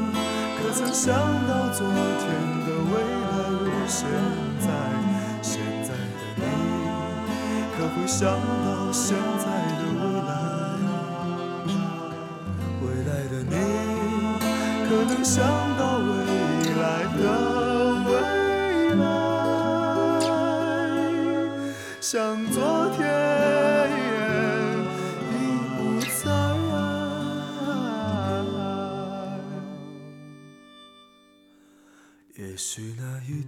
可曾想到昨天的未来如现在？现在的你，可会想到现在的未来？未来的你，可能想到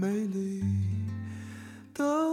美丽的。